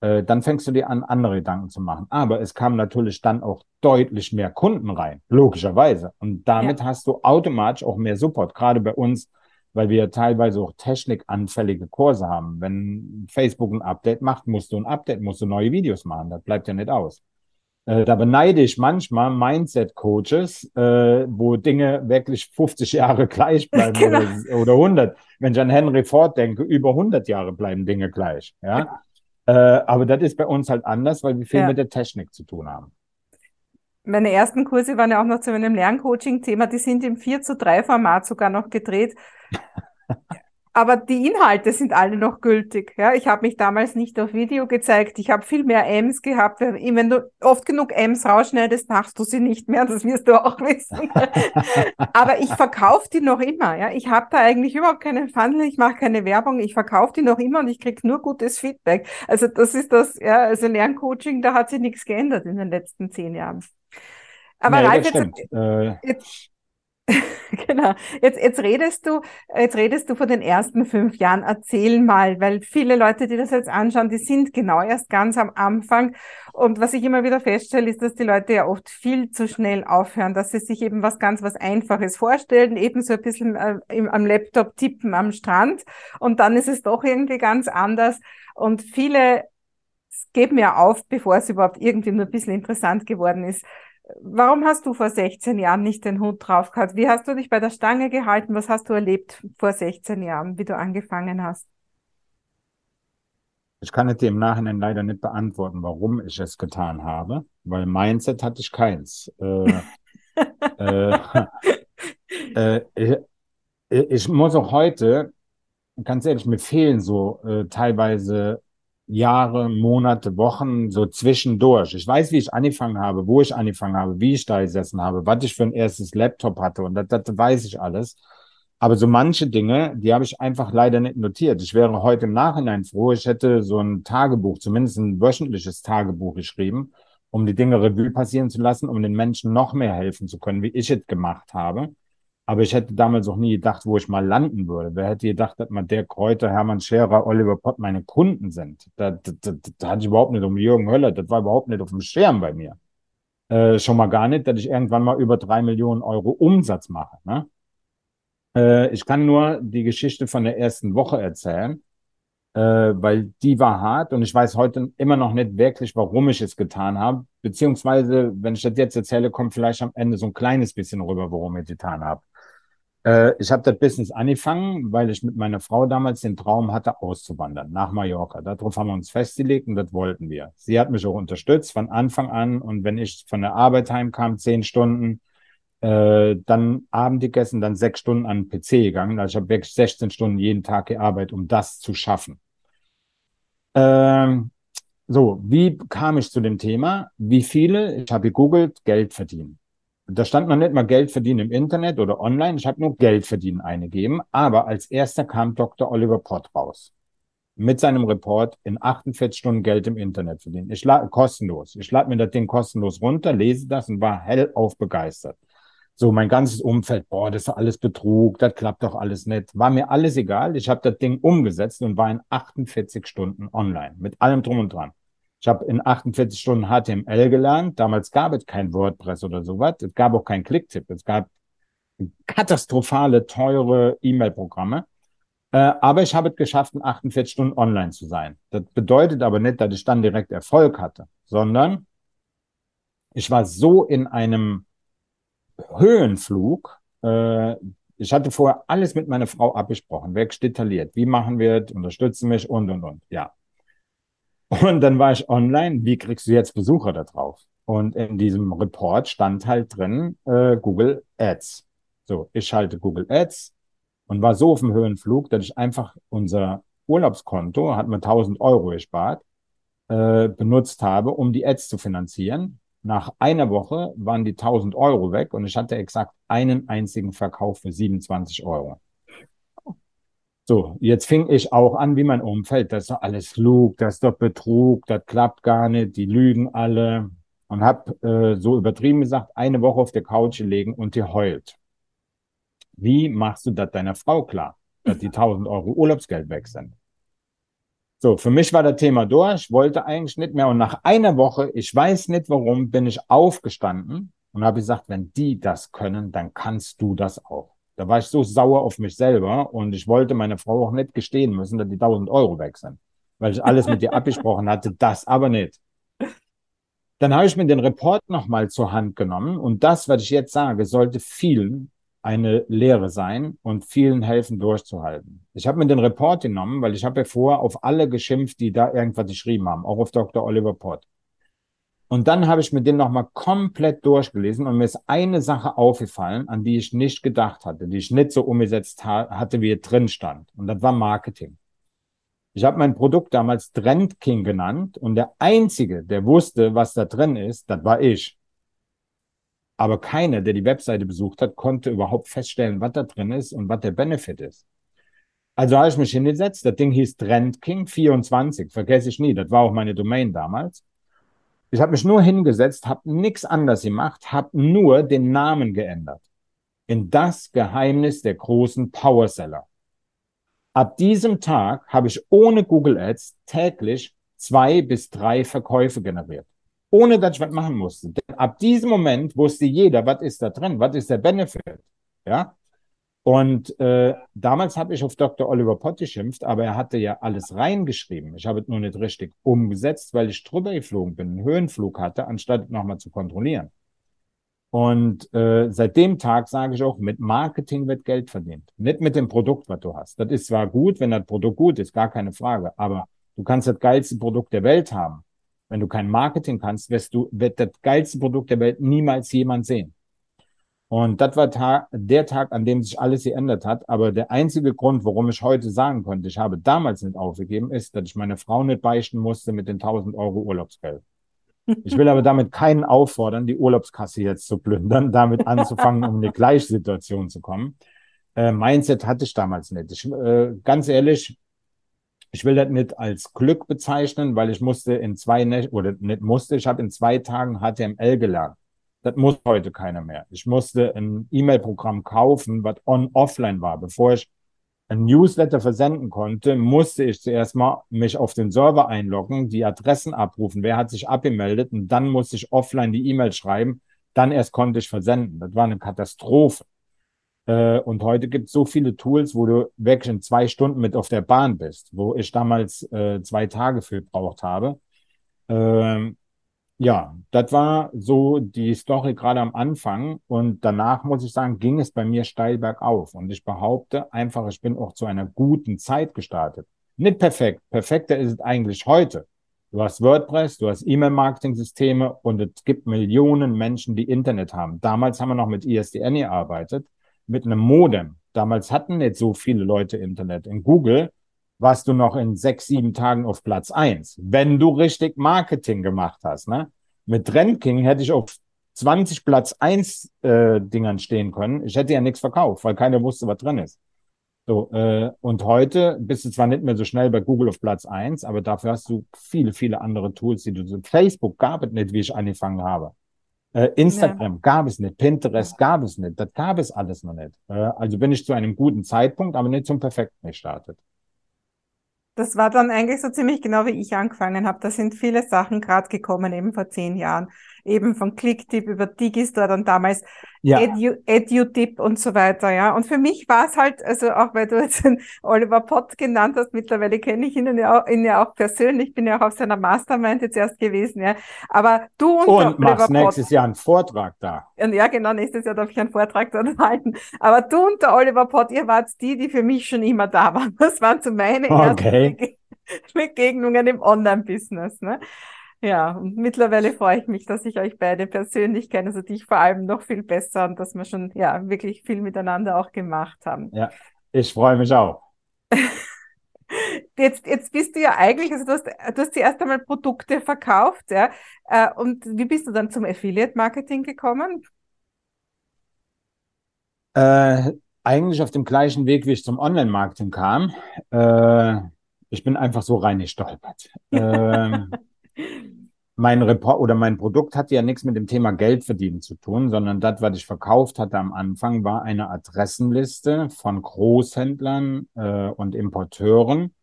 äh, dann fängst du dir an, andere Gedanken zu machen. Aber es kam natürlich dann auch deutlich mehr Kunden rein, logischerweise. Und damit ja. hast du automatisch auch mehr Support. Gerade bei uns weil wir teilweise auch technikanfällige Kurse haben. Wenn Facebook ein Update macht, musst du ein Update, musst du neue Videos machen. Das bleibt ja nicht aus. Äh, da beneide ich manchmal Mindset-Coaches, äh, wo Dinge wirklich 50 Jahre gleich bleiben genau. oder, oder 100. Wenn ich an Henry Ford denke, über 100 Jahre bleiben Dinge gleich. Ja? ja. Äh, aber das ist bei uns halt anders, weil wir viel ja. mit der Technik zu tun haben meine ersten Kurse waren ja auch noch zu meinem Lerncoaching-Thema, die sind im 4 zu 3 Format sogar noch gedreht. Aber die Inhalte sind alle noch gültig. Ja, ich habe mich damals nicht auf Video gezeigt. Ich habe viel mehr M's gehabt. Wenn du oft genug M's rausschneidest, machst du sie nicht mehr. Das wirst du auch wissen. Aber ich verkaufe die noch immer. Ja, ich habe da eigentlich überhaupt keinen Funnel. Ich mache keine Werbung. Ich verkaufe die noch immer und ich krieg nur gutes Feedback. Also das ist das. Ja, also Lerncoaching, da hat sich nichts geändert in den letzten zehn Jahren. Aber nee, Ralf, jetzt, äh, jetzt, genau. Jetzt, jetzt redest du, jetzt redest du von den ersten fünf Jahren. Erzähl mal, weil viele Leute, die das jetzt anschauen, die sind genau erst ganz am Anfang. Und was ich immer wieder feststelle, ist, dass die Leute ja oft viel zu schnell aufhören, dass sie sich eben was ganz was Einfaches vorstellen, eben so ein bisschen äh, am Laptop tippen am Strand. Und dann ist es doch irgendwie ganz anders. Und viele geht mir auf, bevor es überhaupt irgendwie nur ein bisschen interessant geworden ist. Warum hast du vor 16 Jahren nicht den Hut drauf gehabt? Wie hast du dich bei der Stange gehalten? Was hast du erlebt vor 16 Jahren, wie du angefangen hast? Ich kann es dir im Nachhinein leider nicht beantworten, warum ich es getan habe, weil Mindset hatte ich keins. Äh, äh, äh, ich, ich, muss auch heute, ganz ehrlich, mir fehlen so äh, teilweise Jahre, Monate, Wochen, so zwischendurch. Ich weiß, wie ich angefangen habe, wo ich angefangen habe, wie ich da gesessen habe, was ich für ein erstes Laptop hatte und das, das weiß ich alles. Aber so manche Dinge, die habe ich einfach leider nicht notiert. Ich wäre heute im Nachhinein froh, ich hätte so ein Tagebuch, zumindest ein wöchentliches Tagebuch geschrieben, um die Dinge Revue passieren zu lassen, um den Menschen noch mehr helfen zu können, wie ich es gemacht habe. Aber ich hätte damals auch nie gedacht, wo ich mal landen würde. Wer hätte gedacht, dass man der Kräuter, Hermann Scherer, Oliver Pott meine Kunden sind? Da, da, da, da hatte ich überhaupt nicht um Jürgen Höller, das war überhaupt nicht auf dem Schirm bei mir. Äh, schon mal gar nicht, dass ich irgendwann mal über drei Millionen Euro Umsatz mache. Ne? Äh, ich kann nur die Geschichte von der ersten Woche erzählen, äh, weil die war hart und ich weiß heute immer noch nicht wirklich, warum ich es getan habe. Beziehungsweise, wenn ich das jetzt erzähle, kommt vielleicht am Ende so ein kleines bisschen rüber, warum ich es getan habe. Äh, ich habe das Business angefangen, weil ich mit meiner Frau damals den Traum hatte, auszuwandern nach Mallorca. Darauf haben wir uns festgelegt und das wollten wir. Sie hat mich auch unterstützt von Anfang an und wenn ich von der Arbeit heimkam, zehn Stunden, äh, dann Abend gegessen, dann sechs Stunden an den PC gegangen. Also ich habe wirklich 16 Stunden jeden Tag gearbeitet, um das zu schaffen. Ähm, so, wie kam ich zu dem Thema? Wie viele? Ich habe gegoogelt, Geld verdienen. Da stand noch nicht mal Geld verdienen im Internet oder online. Ich habe nur Geld verdienen eingegeben. Aber als erster kam Dr. Oliver Pott raus. Mit seinem Report in 48 Stunden Geld im Internet verdienen. Ich lade kostenlos. Ich lade mir das Ding kostenlos runter, lese das und war hellauf begeistert. So, mein ganzes Umfeld, boah, das ist alles Betrug, das klappt doch alles nicht. War mir alles egal. Ich habe das Ding umgesetzt und war in 48 Stunden online mit allem drum und dran. Ich habe in 48 Stunden HTML gelernt. Damals gab es kein WordPress oder sowas. Es gab auch kein Clicktip. Es gab katastrophale, teure E-Mail-Programme. Äh, aber ich habe es geschafft, in 48 Stunden online zu sein. Das bedeutet aber nicht, dass ich dann direkt Erfolg hatte, sondern ich war so in einem Höhenflug. Äh, ich hatte vorher alles mit meiner Frau abgesprochen, wirklich detailliert. Wie machen wir es? Unterstützen mich und, und, und. Ja. Und dann war ich online. Wie kriegst du jetzt Besucher da drauf? Und in diesem Report stand halt drin äh, Google Ads. So, ich schalte Google Ads und war so auf dem Höhenflug, dass ich einfach unser Urlaubskonto, hat mir 1000 Euro gespart, äh, benutzt habe, um die Ads zu finanzieren. Nach einer Woche waren die 1000 Euro weg und ich hatte exakt einen einzigen Verkauf für 27 Euro. So, jetzt fing ich auch an, wie mein Umfeld, das ist doch alles Flug, das ist doch Betrug, das klappt gar nicht, die lügen alle. Und habe äh, so übertrieben gesagt, eine Woche auf der Couch gelegen und die heult. Wie machst du das deiner Frau klar, dass die 1000 Euro Urlaubsgeld weg sind? So, für mich war das Thema durch, wollte eigentlich nicht mehr. Und nach einer Woche, ich weiß nicht warum, bin ich aufgestanden und habe gesagt, wenn die das können, dann kannst du das auch. Da war ich so sauer auf mich selber und ich wollte meine Frau auch nicht gestehen müssen, dass die 1000 Euro weg sind, weil ich alles mit ihr abgesprochen hatte, das aber nicht. Dann habe ich mir den Report nochmal zur Hand genommen und das, was ich jetzt sage, sollte vielen eine Lehre sein und vielen helfen durchzuhalten. Ich habe mir den Report genommen, weil ich habe ja vorher auf alle geschimpft, die da irgendwas geschrieben haben, auch auf Dr. Oliver Pott. Und dann habe ich mir den nochmal komplett durchgelesen und mir ist eine Sache aufgefallen, an die ich nicht gedacht hatte, die ich nicht so umgesetzt ha hatte, wie es drin stand. Und das war Marketing. Ich habe mein Produkt damals Trend King genannt und der Einzige, der wusste, was da drin ist, das war ich. Aber keiner, der die Webseite besucht hat, konnte überhaupt feststellen, was da drin ist und was der Benefit ist. Also habe ich mich hingesetzt. Das Ding hieß TrendKing24. Vergesse ich nie. Das war auch meine Domain damals. Ich habe mich nur hingesetzt, habe nichts anders gemacht, habe nur den Namen geändert. In das Geheimnis der großen Powerseller. Ab diesem Tag habe ich ohne Google Ads täglich zwei bis drei Verkäufe generiert ohne dass ich was machen musste. Denn ab diesem Moment wusste jeder, was ist da drin, was ist der Benefit. Ja? Und äh, damals habe ich auf Dr. Oliver Pott geschimpft, aber er hatte ja alles reingeschrieben. Ich habe es nur nicht richtig umgesetzt, weil ich drüber geflogen bin, einen Höhenflug hatte, anstatt nochmal zu kontrollieren. Und äh, seit dem Tag sage ich auch, mit Marketing wird Geld verdient. Nicht mit dem Produkt, was du hast. Das ist zwar gut, wenn das Produkt gut ist, gar keine Frage, aber du kannst das geilste Produkt der Welt haben. Wenn du kein Marketing kannst, wirst du, wird das geilste Produkt der Welt niemals jemand sehen. Und das war Tag, der Tag, an dem sich alles geändert hat. Aber der einzige Grund, warum ich heute sagen konnte, ich habe damals nicht aufgegeben, ist, dass ich meine Frau nicht beichten musste mit den 1000 Euro Urlaubsgeld. Ich will aber damit keinen auffordern, die Urlaubskasse jetzt zu plündern, damit anzufangen, um in eine Gleichsituation zu kommen. Äh, Mindset hatte ich damals nicht. Ich, äh, ganz ehrlich, ich will das nicht als Glück bezeichnen, weil ich musste in zwei Nächten, oder nicht musste, ich habe in zwei Tagen HTML gelernt. Das muss heute keiner mehr. Ich musste ein E-Mail-Programm kaufen, was on-offline war. Bevor ich ein Newsletter versenden konnte, musste ich zuerst mal mich auf den Server einloggen, die Adressen abrufen, wer hat sich abgemeldet und dann musste ich offline die E-Mail schreiben. Dann erst konnte ich versenden. Das war eine Katastrophe. Äh, und heute gibt es so viele Tools, wo du wirklich in zwei Stunden mit auf der Bahn bist, wo ich damals äh, zwei Tage für gebraucht habe. Ähm, ja, das war so die Story gerade am Anfang und danach muss ich sagen, ging es bei mir steil bergauf und ich behaupte einfach, ich bin auch zu einer guten Zeit gestartet. Nicht perfekt, perfekter ist es eigentlich heute. Du hast WordPress, du hast E-Mail-Marketing-Systeme und es gibt Millionen Menschen, die Internet haben. Damals haben wir noch mit ISDN gearbeitet, mit einem Modem. Damals hatten nicht so viele Leute Internet. In Google warst du noch in sechs, sieben Tagen auf Platz eins, wenn du richtig Marketing gemacht hast. Ne? Mit Trendking hätte ich auf 20 Platz eins äh, Dingern stehen können. Ich hätte ja nichts verkauft, weil keiner wusste, was drin ist. So, äh, und heute bist du zwar nicht mehr so schnell bei Google auf Platz eins, aber dafür hast du viele, viele andere Tools, die du so. Facebook gab es nicht, wie ich angefangen habe. Äh, Instagram ja. gab es nicht, Pinterest gab es nicht, das gab es alles noch nicht. Äh, also bin ich zu einem guten Zeitpunkt, aber nicht zum perfekten gestartet das war dann eigentlich so ziemlich genau wie ich angefangen habe. Da sind viele Sachen gerade gekommen, eben vor zehn Jahren. Eben von Clicktip über Digistore, dann damals ja. Edu, EduTip und so weiter, ja. Und für mich war es halt, also auch weil du jetzt den Oliver Pott genannt hast, mittlerweile kenne ich ihn ja, auch, ihn ja auch persönlich, bin ja auch auf seiner Mastermind jetzt erst gewesen, ja. Aber du und, und machst nächstes Pott, Jahr einen Vortrag da. Ja, genau, nächstes Jahr darf ich einen Vortrag dort halten. Aber du und der Oliver Pott, ihr wart die, die für mich schon immer da waren. Das waren so meine okay. ersten Begegnungen im Online-Business, ne? Ja, und mittlerweile freue ich mich, dass ich euch beide persönlich kenne, also dich vor allem noch viel besser und dass wir schon ja wirklich viel miteinander auch gemacht haben. Ja, ich freue mich auch. Jetzt, jetzt bist du ja eigentlich, also du hast, du hast zuerst einmal Produkte verkauft, ja. Äh, und wie bist du dann zum Affiliate-Marketing gekommen? Äh, eigentlich auf dem gleichen Weg, wie ich zum Online-Marketing kam. Äh, ich bin einfach so reingestolpert. ähm, mein Report oder mein Produkt hatte ja nichts mit dem Thema Geld verdienen zu tun, sondern das, was ich verkauft hatte am Anfang, war eine Adressenliste von Großhändlern äh, und Importeuren,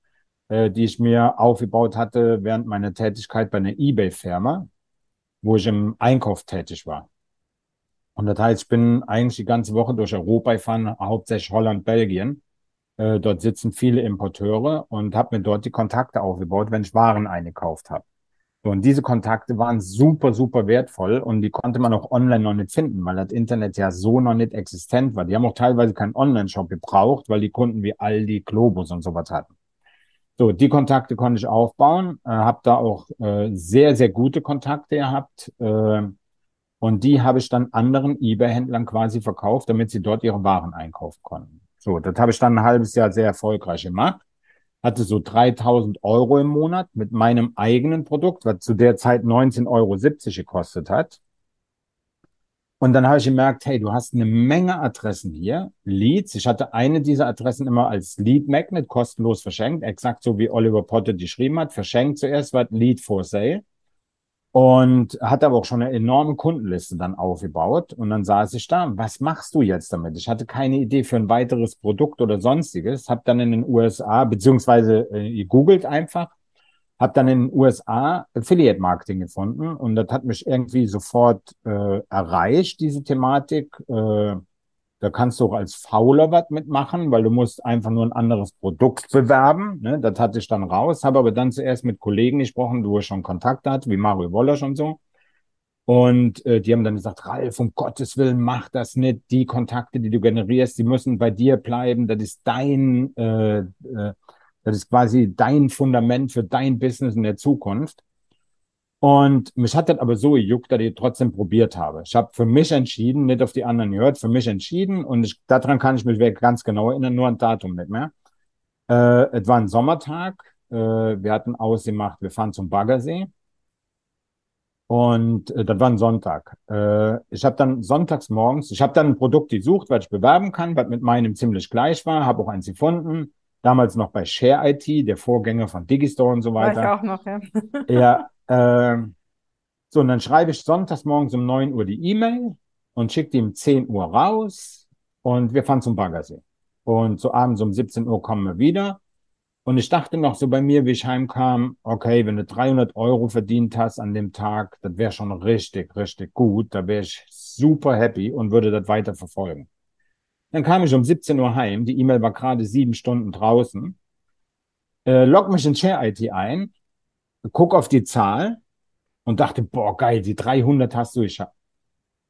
äh, die ich mir aufgebaut hatte während meiner Tätigkeit bei einer eBay-Firma, wo ich im Einkauf tätig war. Und das heißt, ich bin eigentlich die ganze Woche durch Europa gefahren, hauptsächlich Holland, Belgien. Äh, dort sitzen viele Importeure und habe mir dort die Kontakte aufgebaut, wenn ich Waren eingekauft habe. So, und diese Kontakte waren super, super wertvoll und die konnte man auch online noch nicht finden, weil das Internet ja so noch nicht existent war. Die haben auch teilweise keinen Online-Shop gebraucht, weil die Kunden wie Aldi, Globus und sowas hatten. So, die Kontakte konnte ich aufbauen, äh, habe da auch äh, sehr, sehr gute Kontakte gehabt. Äh, und die habe ich dann anderen eBay-Händlern quasi verkauft, damit sie dort ihre Waren einkaufen konnten. So, das habe ich dann ein halbes Jahr sehr erfolgreich gemacht hatte so 3000 Euro im Monat mit meinem eigenen Produkt, was zu der Zeit 19,70 Euro gekostet hat. Und dann habe ich gemerkt, hey, du hast eine Menge Adressen hier, Leads. Ich hatte eine dieser Adressen immer als Lead Magnet kostenlos verschenkt, exakt so wie Oliver Potter die geschrieben hat. Verschenkt zuerst war Lead for Sale und hat aber auch schon eine enorme Kundenliste dann aufgebaut. Und dann saß ich da, was machst du jetzt damit? Ich hatte keine Idee für ein weiteres Produkt oder sonstiges, habe dann in den USA, beziehungsweise äh, googelt einfach, habe dann in den USA Affiliate Marketing gefunden und das hat mich irgendwie sofort äh, erreicht, diese Thematik. Äh, Da kannst du auch als Fauler was mitmachen, weil du musst einfach nur ein anderes Produkt bewerben. Ne? Das hatte ich dann raus, habe aber dann zuerst mit Kollegen gesprochen, wo ich schon Kontakt hatte, wie Mario Woller schon so. Und äh, die haben dann gesagt, Ralf, um Gottes Willen, mach das nicht. Die Kontakte, die du generierst, die müssen bei dir bleiben. Das ist dein, äh, äh, das ist quasi dein Fundament für dein Business in der Zukunft. Und mich hat das aber so gejuckt, dass ich trotzdem probiert habe. Ich habe für mich entschieden, nicht auf die anderen gehört, für mich entschieden. Und ich, daran kann ich mich ganz genau erinnern, nur ein Datum nicht mehr. Äh, es war ein Sommertag. Äh, wir hatten ausgemacht, wir fahren zum Baggersee. Und äh, das war ein Sonntag. Äh, ich habe dann sonntags morgens, ich habe dann ein Produkt gesucht, was ich bewerben kann, was mit meinem ziemlich gleich war, habe auch eins gefunden. Damals noch bei Share IT, der Vorgänger von Digistore und so weiter. War ich auch noch, ja. ja, äh, so, und dann schreibe ich sonntags morgens um 9 Uhr die E-Mail und schicke die um 10 Uhr raus und wir fahren zum Baggersee. Und so abends um 17 Uhr kommen wir wieder und ich dachte noch so bei mir, wie ich heimkam, okay, wenn du 300 Euro verdient hast an dem Tag, das wäre schon richtig, richtig gut. Da wäre ich super happy und würde das weiter verfolgen. Dann kam ich um 17 Uhr heim. Die E-Mail war gerade sieben Stunden draußen. Äh, log mich in Share IT ein, guck auf die Zahl und dachte, boah, geil, die 300 hast du geschafft.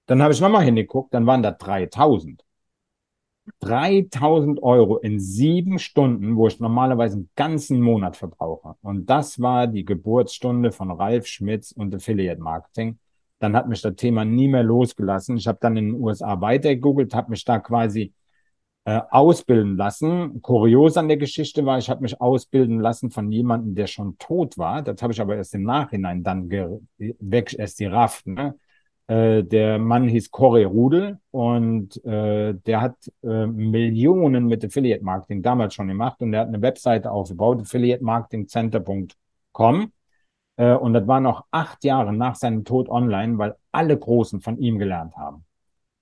Dann habe ich nochmal hingeguckt, dann waren das 3000. 3000 Euro in sieben Stunden, wo ich normalerweise einen ganzen Monat verbrauche. Und das war die Geburtsstunde von Ralf Schmitz und Affiliate Marketing. Dann hat mich das Thema nie mehr losgelassen. Ich habe dann in den USA weitergegoogelt, habe mich da quasi äh, ausbilden lassen. Kurios an der Geschichte war, ich habe mich ausbilden lassen von jemandem, der schon tot war. Das habe ich aber erst im Nachhinein dann weg erst die Raft. Ne? Äh, der Mann hieß Corey Rudel und äh, der hat äh, Millionen mit Affiliate Marketing damals schon gemacht und der hat eine Webseite aufgebaut, affiliatemarketingcenter.com. Äh, und das war noch acht Jahre nach seinem Tod online, weil alle Großen von ihm gelernt haben.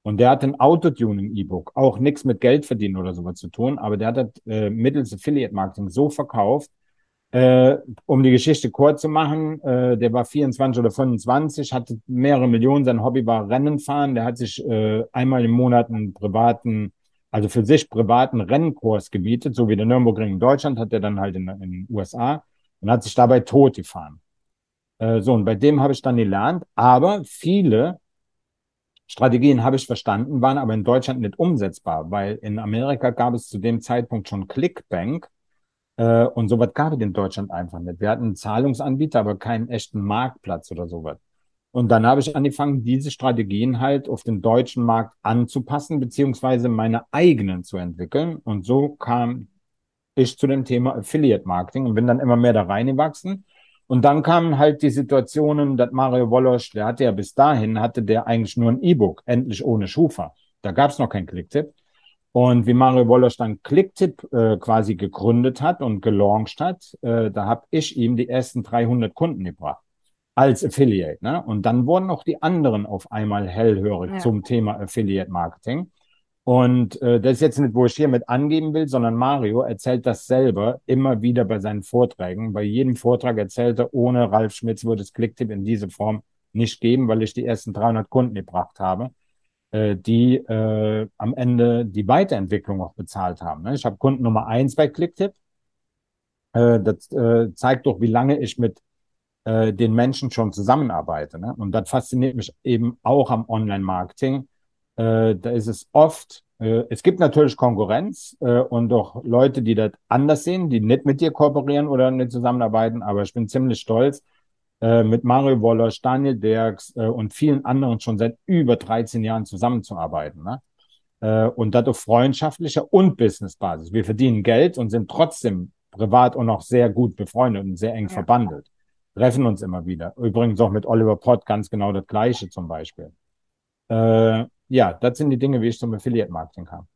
Und der hat ein Autotuning-E-Book, auch nichts mit Geld verdienen oder sowas zu tun, aber der hat das äh, mittels Affiliate Marketing so verkauft, äh, um die Geschichte kurz zu machen, äh, der war 24 oder 25, hatte mehrere Millionen, sein Hobby war Rennen fahren. Der hat sich äh, einmal im Monat einen privaten, also für sich privaten Rennkurs gebietet, so wie der Nürburgring in Deutschland, hat er dann halt in, in den USA und hat sich dabei tot gefahren. Äh, so, und bei dem habe ich dann gelernt, aber viele Strategien habe ich verstanden, waren aber in Deutschland nicht umsetzbar, weil in Amerika gab es zu dem Zeitpunkt schon Clickbank, äh, und sowas gab es in Deutschland einfach nicht. Wir hatten einen Zahlungsanbieter, aber keinen echten Marktplatz oder sowas. Und dann habe ich angefangen, diese Strategien halt auf den deutschen Markt anzupassen, beziehungsweise meine eigenen zu entwickeln. Und so kam ich zu dem Thema Affiliate Marketing und bin dann immer mehr da reingewachsen. Und dann kamen halt die Situationen, dass Mario Wolosch, der hatte ja bis dahin, hatte der eigentlich nur ein E-Book, endlich ohne Schufa. Da gab es noch keinen Clicktip. Und wie Mario Wollers dann Clicktip äh, quasi gegründet hat und gelauncht hat, äh, da habe ich ihm die ersten 300 Kunden gebracht als Affiliate. Ne? Und dann wurden auch die anderen auf einmal hellhörig ja. zum Thema Affiliate Marketing. Und äh, das ist jetzt nicht, wo ich hier mit angeben will, sondern Mario erzählt das selber immer wieder bei seinen Vorträgen. Bei jedem Vortrag erzählt er, ohne Ralf Schmitz würde es Clicktip in diese Form nicht geben, weil ich die ersten 300 Kunden gebracht habe äh, die äh, am Ende die Weiterentwicklung auch bezahlt haben. Ne? Ich habe Kunden Nummer eins bei Clicktip. Äh, das äh, zeigt doch, wie lange ich mit äh, den Menschen schon zusammenarbeite. Ne? Und das fasziniert mich eben auch am Online-Marketing. Äh, da ist es oft, äh, es gibt natürlich Konkurrenz äh, und auch Leute, die das anders sehen, die nicht mit dir kooperieren oder nicht zusammenarbeiten, aber ich bin ziemlich stolz, äh, mit Mario Woller, Daniel Derks äh, und vielen anderen schon seit über 13 Jahren zusammenzuarbeiten. Ne? Äh, und das auf freundschaftlicher und Businessbasis. Wir verdienen Geld und sind trotzdem privat und auch sehr gut befreundet und sehr eng ja. verbandelt. Treffen uns immer wieder. Übrigens auch mit Oliver Pott ganz genau das Gleiche zum Beispiel. Äh, ja, das sind die Dinge, wie ich zum Affiliate-Marketing kam.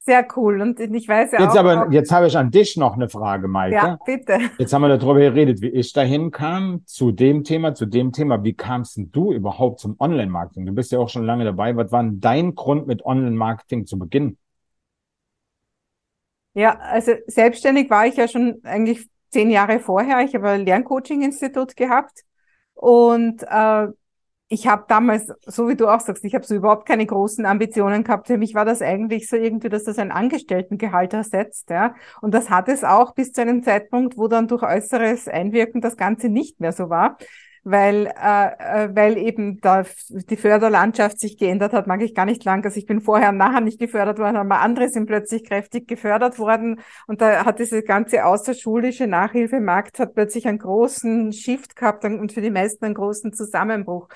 Sehr cool. Und ich weiß ja jetzt auch. Aber, jetzt habe ich an dich noch eine Frage, Maike. Ja, bitte. Jetzt haben wir darüber geredet, wie ich dahin kam, zu dem Thema, zu dem Thema. Wie kamst denn du überhaupt zum Online-Marketing? Du bist ja auch schon lange dabei. Was war denn dein Grund, mit Online-Marketing zu beginnen? Ja, also selbstständig war ich ja schon eigentlich zehn Jahre vorher. Ich habe ein Lerncoaching-Institut gehabt und äh, ich habe damals, so wie du auch sagst, ich habe so überhaupt keine großen Ambitionen gehabt. Für mich war das eigentlich so irgendwie, dass das ein Angestelltengehalt ersetzt. Ja? Und das hat es auch bis zu einem Zeitpunkt, wo dann durch äußeres Einwirken das Ganze nicht mehr so war weil, äh, äh, weil eben da die Förderlandschaft sich geändert hat, mag ich gar nicht lang. Also ich bin vorher und nachher nicht gefördert worden, aber andere sind plötzlich kräftig gefördert worden. Und da hat diese ganze außerschulische Nachhilfemarkt hat plötzlich einen großen Shift gehabt und für die meisten einen großen Zusammenbruch.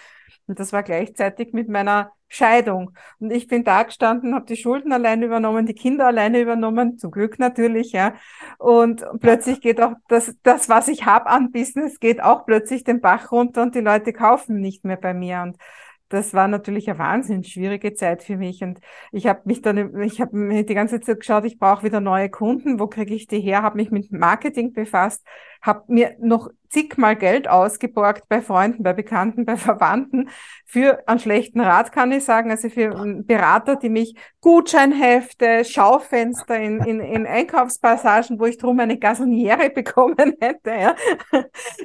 Und das war gleichzeitig mit meiner Scheidung. Und ich bin da gestanden, habe die Schulden alleine übernommen, die Kinder alleine übernommen, zum Glück natürlich, ja. Und plötzlich geht auch das, das was ich habe an Business, geht auch plötzlich den Bach runter und die Leute kaufen nicht mehr bei mir. Und das war natürlich eine wahnsinnig schwierige Zeit für mich. Und ich habe mich dann, ich habe mir die ganze Zeit geschaut, ich brauche wieder neue Kunden, wo kriege ich die her, habe mich mit Marketing befasst, habe mir noch zigmal Geld ausgeborgt bei Freunden, bei Bekannten, bei Verwandten für einen schlechten Rat, kann ich sagen. Also für Berater, die mich Gutscheinhefte, Schaufenster in, in, in Einkaufspassagen, wo ich drum eine Gasoniere bekommen hätte. Ja.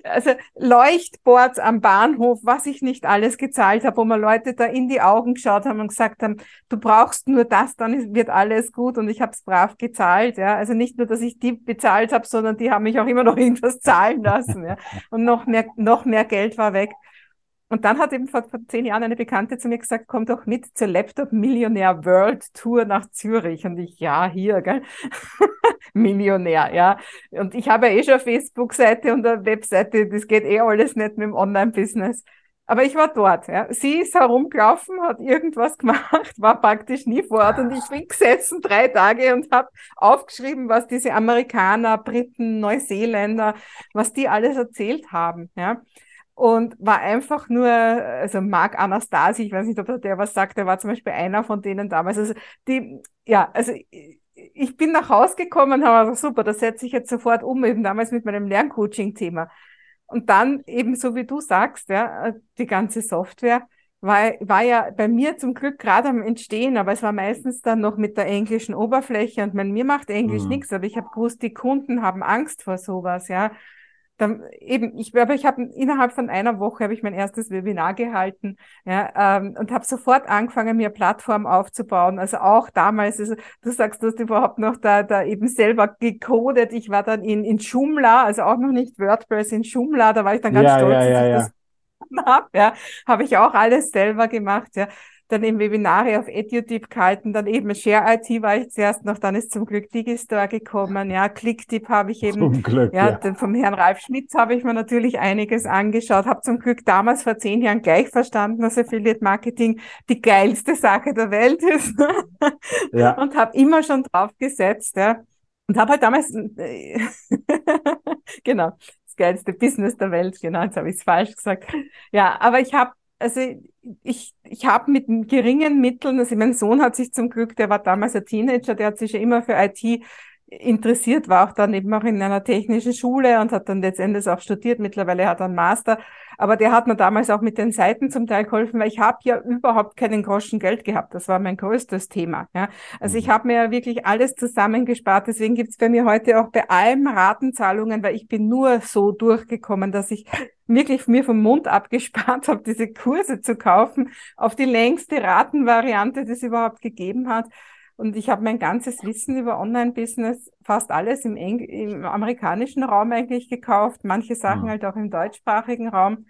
Also Leuchtboards am Bahnhof, was ich nicht alles gezahlt habe, wo mir Leute da in die Augen geschaut haben und gesagt haben, du brauchst nur das, dann wird alles gut. Und ich habe es brav gezahlt. Ja. Also nicht nur, dass ich die bezahlt habe, sondern die haben mich auch immer noch irgendwas zahlen lassen. Ja. Und noch mehr, noch mehr Geld war weg. Und dann hat eben vor, vor zehn Jahren eine Bekannte zu mir gesagt, komm doch mit zur Laptop Millionär World Tour nach Zürich. Und ich, ja, hier, gell? Millionär, ja. Und ich habe ja eh schon eine Facebook-Seite und eine Webseite, das geht eh alles nicht mit dem Online-Business. Aber ich war dort. Ja. Sie ist herumgelaufen, hat irgendwas gemacht, war praktisch nie vor Ort und ich bin gesessen drei Tage und habe aufgeschrieben, was diese Amerikaner, Briten, Neuseeländer, was die alles erzählt haben. Ja und war einfach nur, also Marc Anastasi, ich weiß nicht, ob der was sagt, der war zum Beispiel einer von denen damals. Also die, ja, also ich bin nach Hause gekommen und habe gesagt, super, das setze ich jetzt sofort um, eben damals mit meinem Lerncoaching-Thema. Und dann eben so wie du sagst, ja, die ganze Software war, war ja bei mir zum Glück gerade am Entstehen, aber es war meistens dann noch mit der englischen Oberfläche und man, mir macht Englisch mhm. nichts, aber ich habe gewusst, die Kunden haben Angst vor sowas, ja dann eben, ich, aber ich habe innerhalb von einer Woche habe ich mein erstes Webinar gehalten ja, ähm, und habe sofort angefangen, mir Plattform aufzubauen. Also auch damals, also du sagst, du hast überhaupt noch da, da eben selber gecodet. Ich war dann in, in Joomla, also auch noch nicht WordPress in Joomla, da war ich dann ganz ja, stolz, ja, ja, dass ich ja. das habe. Ja, habe ich auch alles selber gemacht. Ja dann eben Webinare auf EduTip gehalten, dann eben Share IT war ich zuerst noch, dann ist zum Glück Digistore gekommen, ja, Clicktip habe ich eben, zum Glück, ja, ja. vom Herrn Ralf Schmitz habe ich mir natürlich einiges angeschaut, habe zum Glück damals vor zehn Jahren gleich verstanden, dass Affiliate Marketing die geilste Sache der Welt ist ja. und habe immer schon drauf gesetzt, ja, und habe halt damals, genau, das geilste Business der Welt, genau, jetzt habe ich es falsch gesagt. Ja, aber ich habe also ich, ich habe mit geringen Mitteln, also mein Sohn hat sich zum Glück, der war damals ein Teenager, der hat sich ja immer für IT interessiert, war auch dann eben auch in einer technischen Schule und hat dann letztendlich auch studiert. Mittlerweile hat er einen Master. Aber der hat mir damals auch mit den Seiten zum Teil geholfen, weil ich habe ja überhaupt keinen Groschen Geld gehabt. Das war mein größtes Thema. Ja. Also ich mhm. habe mir ja wirklich alles zusammengespart. Deswegen gibt's bei mir heute auch bei allem Ratenzahlungen, weil ich bin nur so durchgekommen, dass ich wirklich mir vom Mund abgespart habe, diese Kurse zu kaufen, auf die längste Ratenvariante, die es überhaupt gegeben hat. Und ich habe mein ganzes Wissen über Online-Business, fast alles im, Eng im amerikanischen Raum eigentlich gekauft, manche Sachen mhm. halt auch im deutschsprachigen Raum.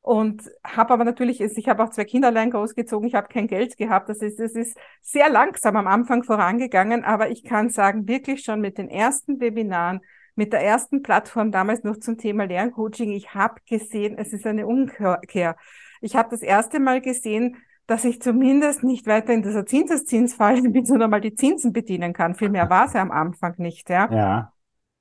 Und habe aber natürlich, ich habe auch zwei Kinder allein großgezogen, ich habe kein Geld gehabt. Das ist, das ist sehr langsam am Anfang vorangegangen, aber ich kann sagen, wirklich schon mit den ersten Webinaren, mit der ersten Plattform damals noch zum Thema Lerncoaching, ich habe gesehen, es ist eine Umkehr. Ich habe das erste Mal gesehen, dass ich zumindest nicht weiter in dieser Zinseszinsfalle bin, sondern mal die Zinsen bedienen kann. Viel mehr war es ja am Anfang nicht, ja. Ja.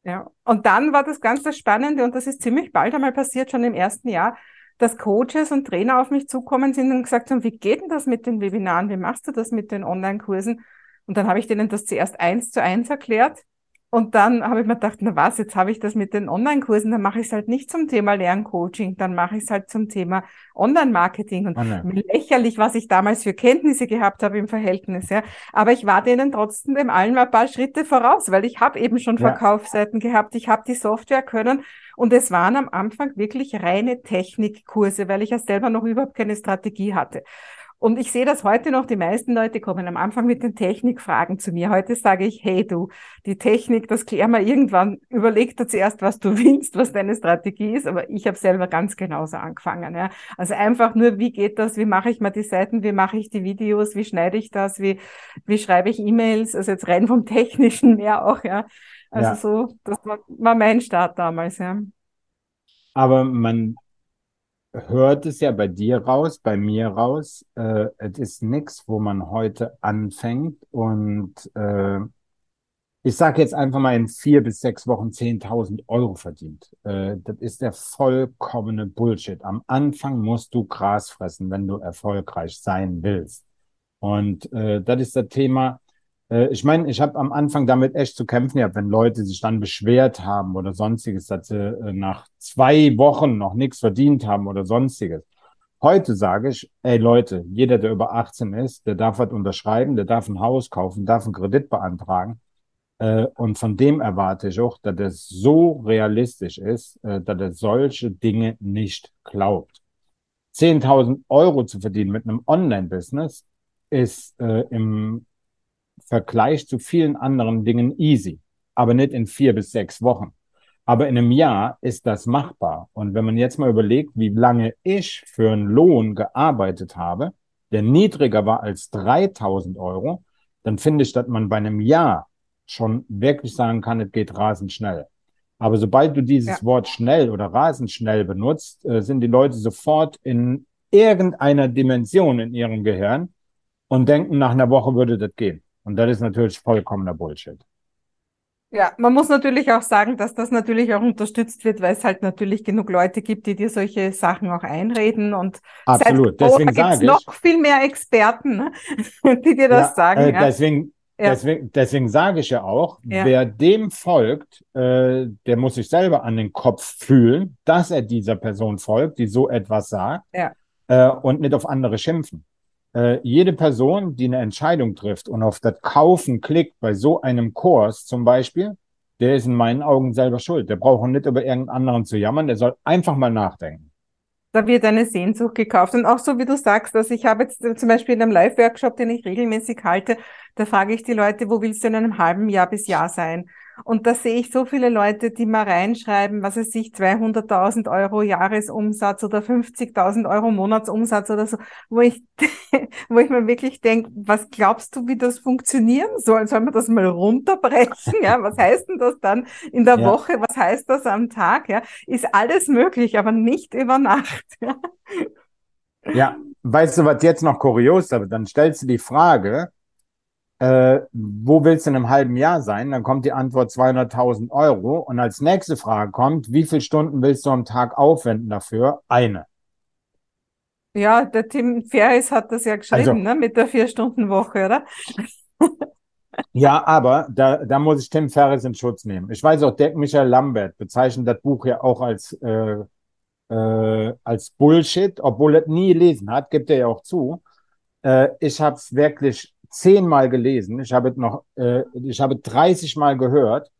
Ja. Und dann war das ganz das Spannende, und das ist ziemlich bald einmal passiert, schon im ersten Jahr, dass Coaches und Trainer auf mich zukommen sind und gesagt haben, wie geht denn das mit den Webinaren? Wie machst du das mit den Online-Kursen? Und dann habe ich denen das zuerst eins zu eins erklärt Und dann habe ich mir gedacht, na was, jetzt habe ich das mit den Online-Kursen, dann mache ich es halt nicht zum Thema Lerncoaching, dann mache ich es halt zum Thema Online-Marketing. Und Online. lächerlich, was ich damals für Kenntnisse gehabt habe im Verhältnis. Ja. Aber ich war denen trotzdem allen ein paar Schritte voraus, weil ich habe eben schon Ja. Verkaufsseiten gehabt, ich habe die Software können. Und es waren am Anfang wirklich reine Technikkurse, weil ich ja selber noch überhaupt keine Strategie hatte. Und ich sehe das heute noch, die meisten Leute kommen am Anfang mit den Technikfragen zu mir. Heute sage ich, hey du, die Technik, das klären wir irgendwann. Überleg dir zuerst, was du willst, was deine Strategie ist. Aber ich habe selber ganz genauso angefangen. Ja. Also einfach nur, wie geht das? Wie mache ich mal die Seiten? Wie mache ich die Videos? Wie schneide ich das? Wie, wie schreibe ich E-Mails? Also jetzt rein vom Technischen mehr auch, ja. Also Ja. so, das war, war mein Start damals, ja. Aber man hört es ja bei dir raus, bei mir raus. Äh, es ist nichts, wo man heute anfängt und äh, ich sage jetzt einfach mal in vier bis sechs Wochen 10.000 Euro verdient. Äh, das ist der vollkommene Bullshit. Am Anfang musst du Gras fressen, wenn du erfolgreich sein willst. Und äh, das ist das Thema. Äh, ich meine, ich habe am Anfang damit echt zu kämpfen gehabt, wenn Leute sich dann beschwert haben oder sonstiges, dass sie äh, nach zwei Wochen noch nichts verdient haben oder sonstiges. Heute sage ich, ey Leute, jeder, der über 18 ist, der darf was unterschreiben, der darf ein Haus kaufen, darf einen Kredit beantragen. Äh, und von dem erwarte ich auch, dass er so realistisch ist, dass er solche Dinge nicht glaubt. 10.000 Euro zu verdienen mit einem Online-Business ist im Vergleich zu vielen anderen Dingen easy, aber nicht in vier bis sechs Wochen. Aber in einem Jahr ist das machbar. Und wenn man jetzt mal überlegt, wie lange ich für einen Lohn gearbeitet habe, der niedriger war als 3000 Euro, dann finde ich, dass man bei einem Jahr schon wirklich sagen kann, es geht rasend schnell. Aber sobald du dieses Ja. Wort schnell oder rasend schnell benutzt, äh, sind die Leute sofort in irgendeiner Dimension in ihrem Gehirn und denken, nach einer Woche würde das gehen. Und das ist natürlich vollkommener Bullshit. Ja, man muss natürlich auch sagen, dass das natürlich auch unterstützt wird, weil es halt natürlich genug Leute gibt, die dir solche Sachen auch einreden und Absolut. seit Deswegen sage ich, noch viel mehr Experten, ne, die dir das ja, sagen. äh, ja. deswegen, Ja. deswegen, deswegen sage ich ja auch, wer dem folgt, äh, der muss sich selber an den Kopf fühlen, dass er dieser Person folgt, die so etwas sagt, äh, und nicht auf andere schimpfen. Äh, jede Person, die eine Entscheidung trifft und auf das Kaufen klickt bei so einem Kurs zum Beispiel, der ist in meinen Augen selber schuld. Der braucht nicht über irgendeinen anderen zu jammern, der soll einfach mal nachdenken. Da wird eine Sehnsucht gekauft. Und auch so wie du sagst, dass ich habe jetzt zum Beispiel in einem Live-Workshop, den ich regelmäßig halte, da frage ich die Leute, wo willst du in einem halben Jahr bis Jahr sein? Und da sehe ich so viele Leute, die mal reinschreiben, was weiß ich, 200.000 Euro Jahresumsatz oder 50.000 Euro Monatsumsatz oder so, wo ich, wo ich mir wirklich denke, was glaubst du, wie das funktionieren soll? Sollen wir das mal runterbrechen? Ja, was heißt denn das dann in der Ja. Woche? Was heißt das am Tag? Ja, ist alles möglich, aber nicht über Nacht. Ja. Weißt du, was jetzt noch kurios ist? Aber dann stellst du die Frage, äh, wo willst du in einem halben Jahr sein? Dann kommt die Antwort 200.000 Euro. Und als nächste Frage kommt, wie viele Stunden willst du am Tag aufwenden dafür? Eine. Ja, der Tim Ferris hat das ja geschrieben, Also- ne, mit der Vier-Stunden-Woche, oder? Ja, aber da, da muss ich Tim Ferriss in Schutz nehmen. Ich weiß auch, der Michael Lambert bezeichnet das Buch ja auch als, äh, äh, als Bullshit, obwohl er es nie gelesen hat, gibt er ja auch zu. Äh, ich habe es wirklich zehnmal gelesen. Ich habe noch, äh, ich habe 30 Mal gehört.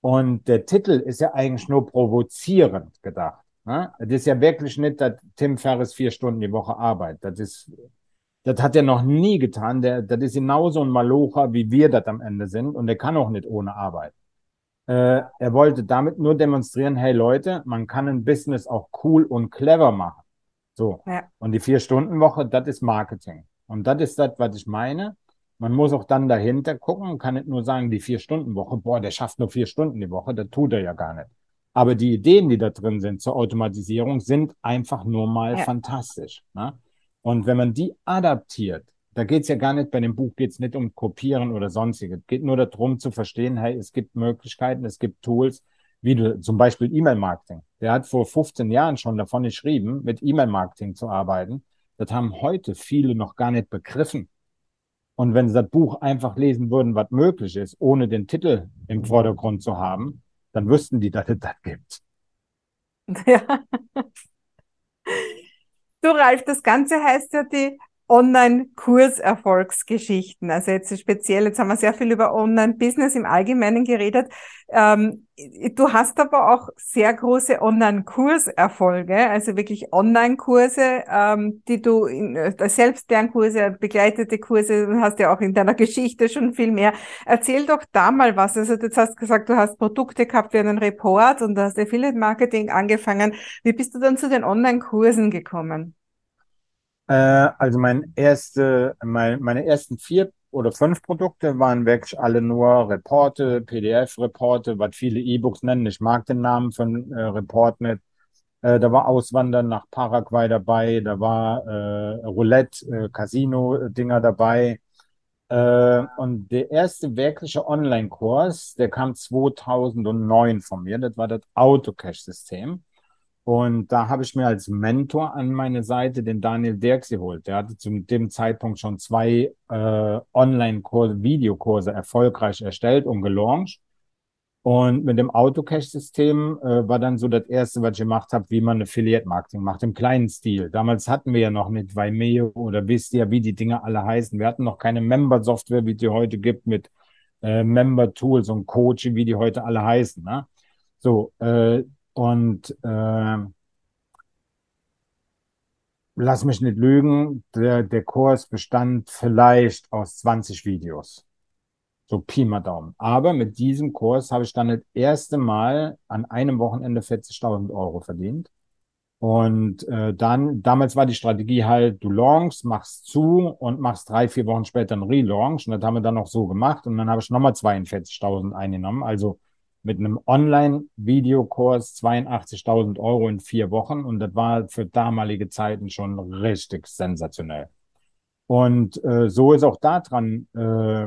Und der Titel ist ja eigentlich nur provozierend gedacht. Ne? Das ist ja wirklich nicht, dass Tim Ferriss vier Stunden die Woche arbeitet. Das ist, das hat er noch nie getan. Der, das ist genauso ein Malocher, wie wir das am Ende sind. Und der kann auch nicht ohne Arbeit. Äh, er wollte damit nur demonstrieren, hey Leute, man kann ein Business auch cool und clever machen. So. Ja. Und die Vier-Stunden-Woche, das ist Marketing. Und das ist das, was ich meine. Man muss auch dann dahinter gucken und kann nicht nur sagen, die Vier-Stunden-Woche, boah, der schafft nur vier Stunden die Woche, das tut er ja gar nicht. Aber die Ideen, die da drin sind zur Automatisierung, sind einfach nur mal Ja. fantastisch. Ne? Und wenn man die adaptiert, da geht's ja gar nicht, bei dem Buch geht's nicht um Kopieren oder sonstiges. Es geht nur darum zu verstehen, hey, es gibt Möglichkeiten, es gibt Tools, wie du zum Beispiel E-Mail-Marketing. Der hat vor 15 Jahren schon davon geschrieben, mit E-Mail-Marketing zu arbeiten. Das haben heute viele noch gar nicht begriffen. Und wenn sie das Buch einfach lesen würden, was möglich ist, ohne den Titel im Vordergrund zu haben, dann wüssten die, dass es das gibt. Ja. Du, Ralf, das Ganze heißt ja die Online-Kurserfolgsgeschichten. Also jetzt speziell, jetzt haben wir sehr viel über Online-Business im Allgemeinen geredet. Ähm, du hast aber auch sehr große Online-Kurserfolge, also wirklich Online-Kurse, ähm, die du in, äh, selbst Lernkurse, begleitete Kurse, hast ja auch in deiner Geschichte schon viel mehr. Erzähl doch da mal was. Also jetzt hast du gesagt, du hast Produkte gehabt wie einen Report und du hast Affiliate-Marketing angefangen. Wie bist du dann zu den Online-Kursen gekommen? Äh, also mein erste, mein, meine ersten vier oder fünf Produkte waren wirklich alle nur Reporte, PDF-Reporte, was viele E-Books nennen. Ich mag den Namen von äh, Report nicht. Äh, da war Auswandern nach Paraguay dabei, da war äh, Roulette, äh, Casino-Dinger dabei. Äh, und der erste wirkliche Online-Kurs, der kam 2009 von mir, das war das Autocash-System. Und da habe ich mir als Mentor an meine Seite den Daniel Dirks geholt. Der hatte zu dem Zeitpunkt schon zwei äh, Online-Kurse, Videokurse erfolgreich erstellt und gelauncht. Und mit dem Autocash-System äh, war dann so das erste, was ich gemacht habe, wie man Affiliate-Marketing macht, im kleinen Stil. Damals hatten wir ja noch nicht Vimeo oder wisst ihr, wie die Dinge alle heißen. Wir hatten noch keine Member-Software, wie die heute gibt, mit äh, Member-Tools und Coaching, wie die heute alle heißen. Ne? So, äh, und äh, lass mich nicht lügen, der, der Kurs bestand vielleicht aus 20 Videos. So Pi mal Daumen. Aber mit diesem Kurs habe ich dann das erste Mal an einem Wochenende 40.000 Euro verdient. Und äh, dann, damals war die Strategie halt, du launchst, machst zu und machst drei, vier Wochen später einen Relaunch. Und das haben wir dann auch so gemacht. Und dann habe ich nochmal 42.000 eingenommen. Also mit einem Online-Videokurs 82.000 Euro in vier Wochen und das war für damalige Zeiten schon richtig sensationell. Und äh, so ist auch daran äh,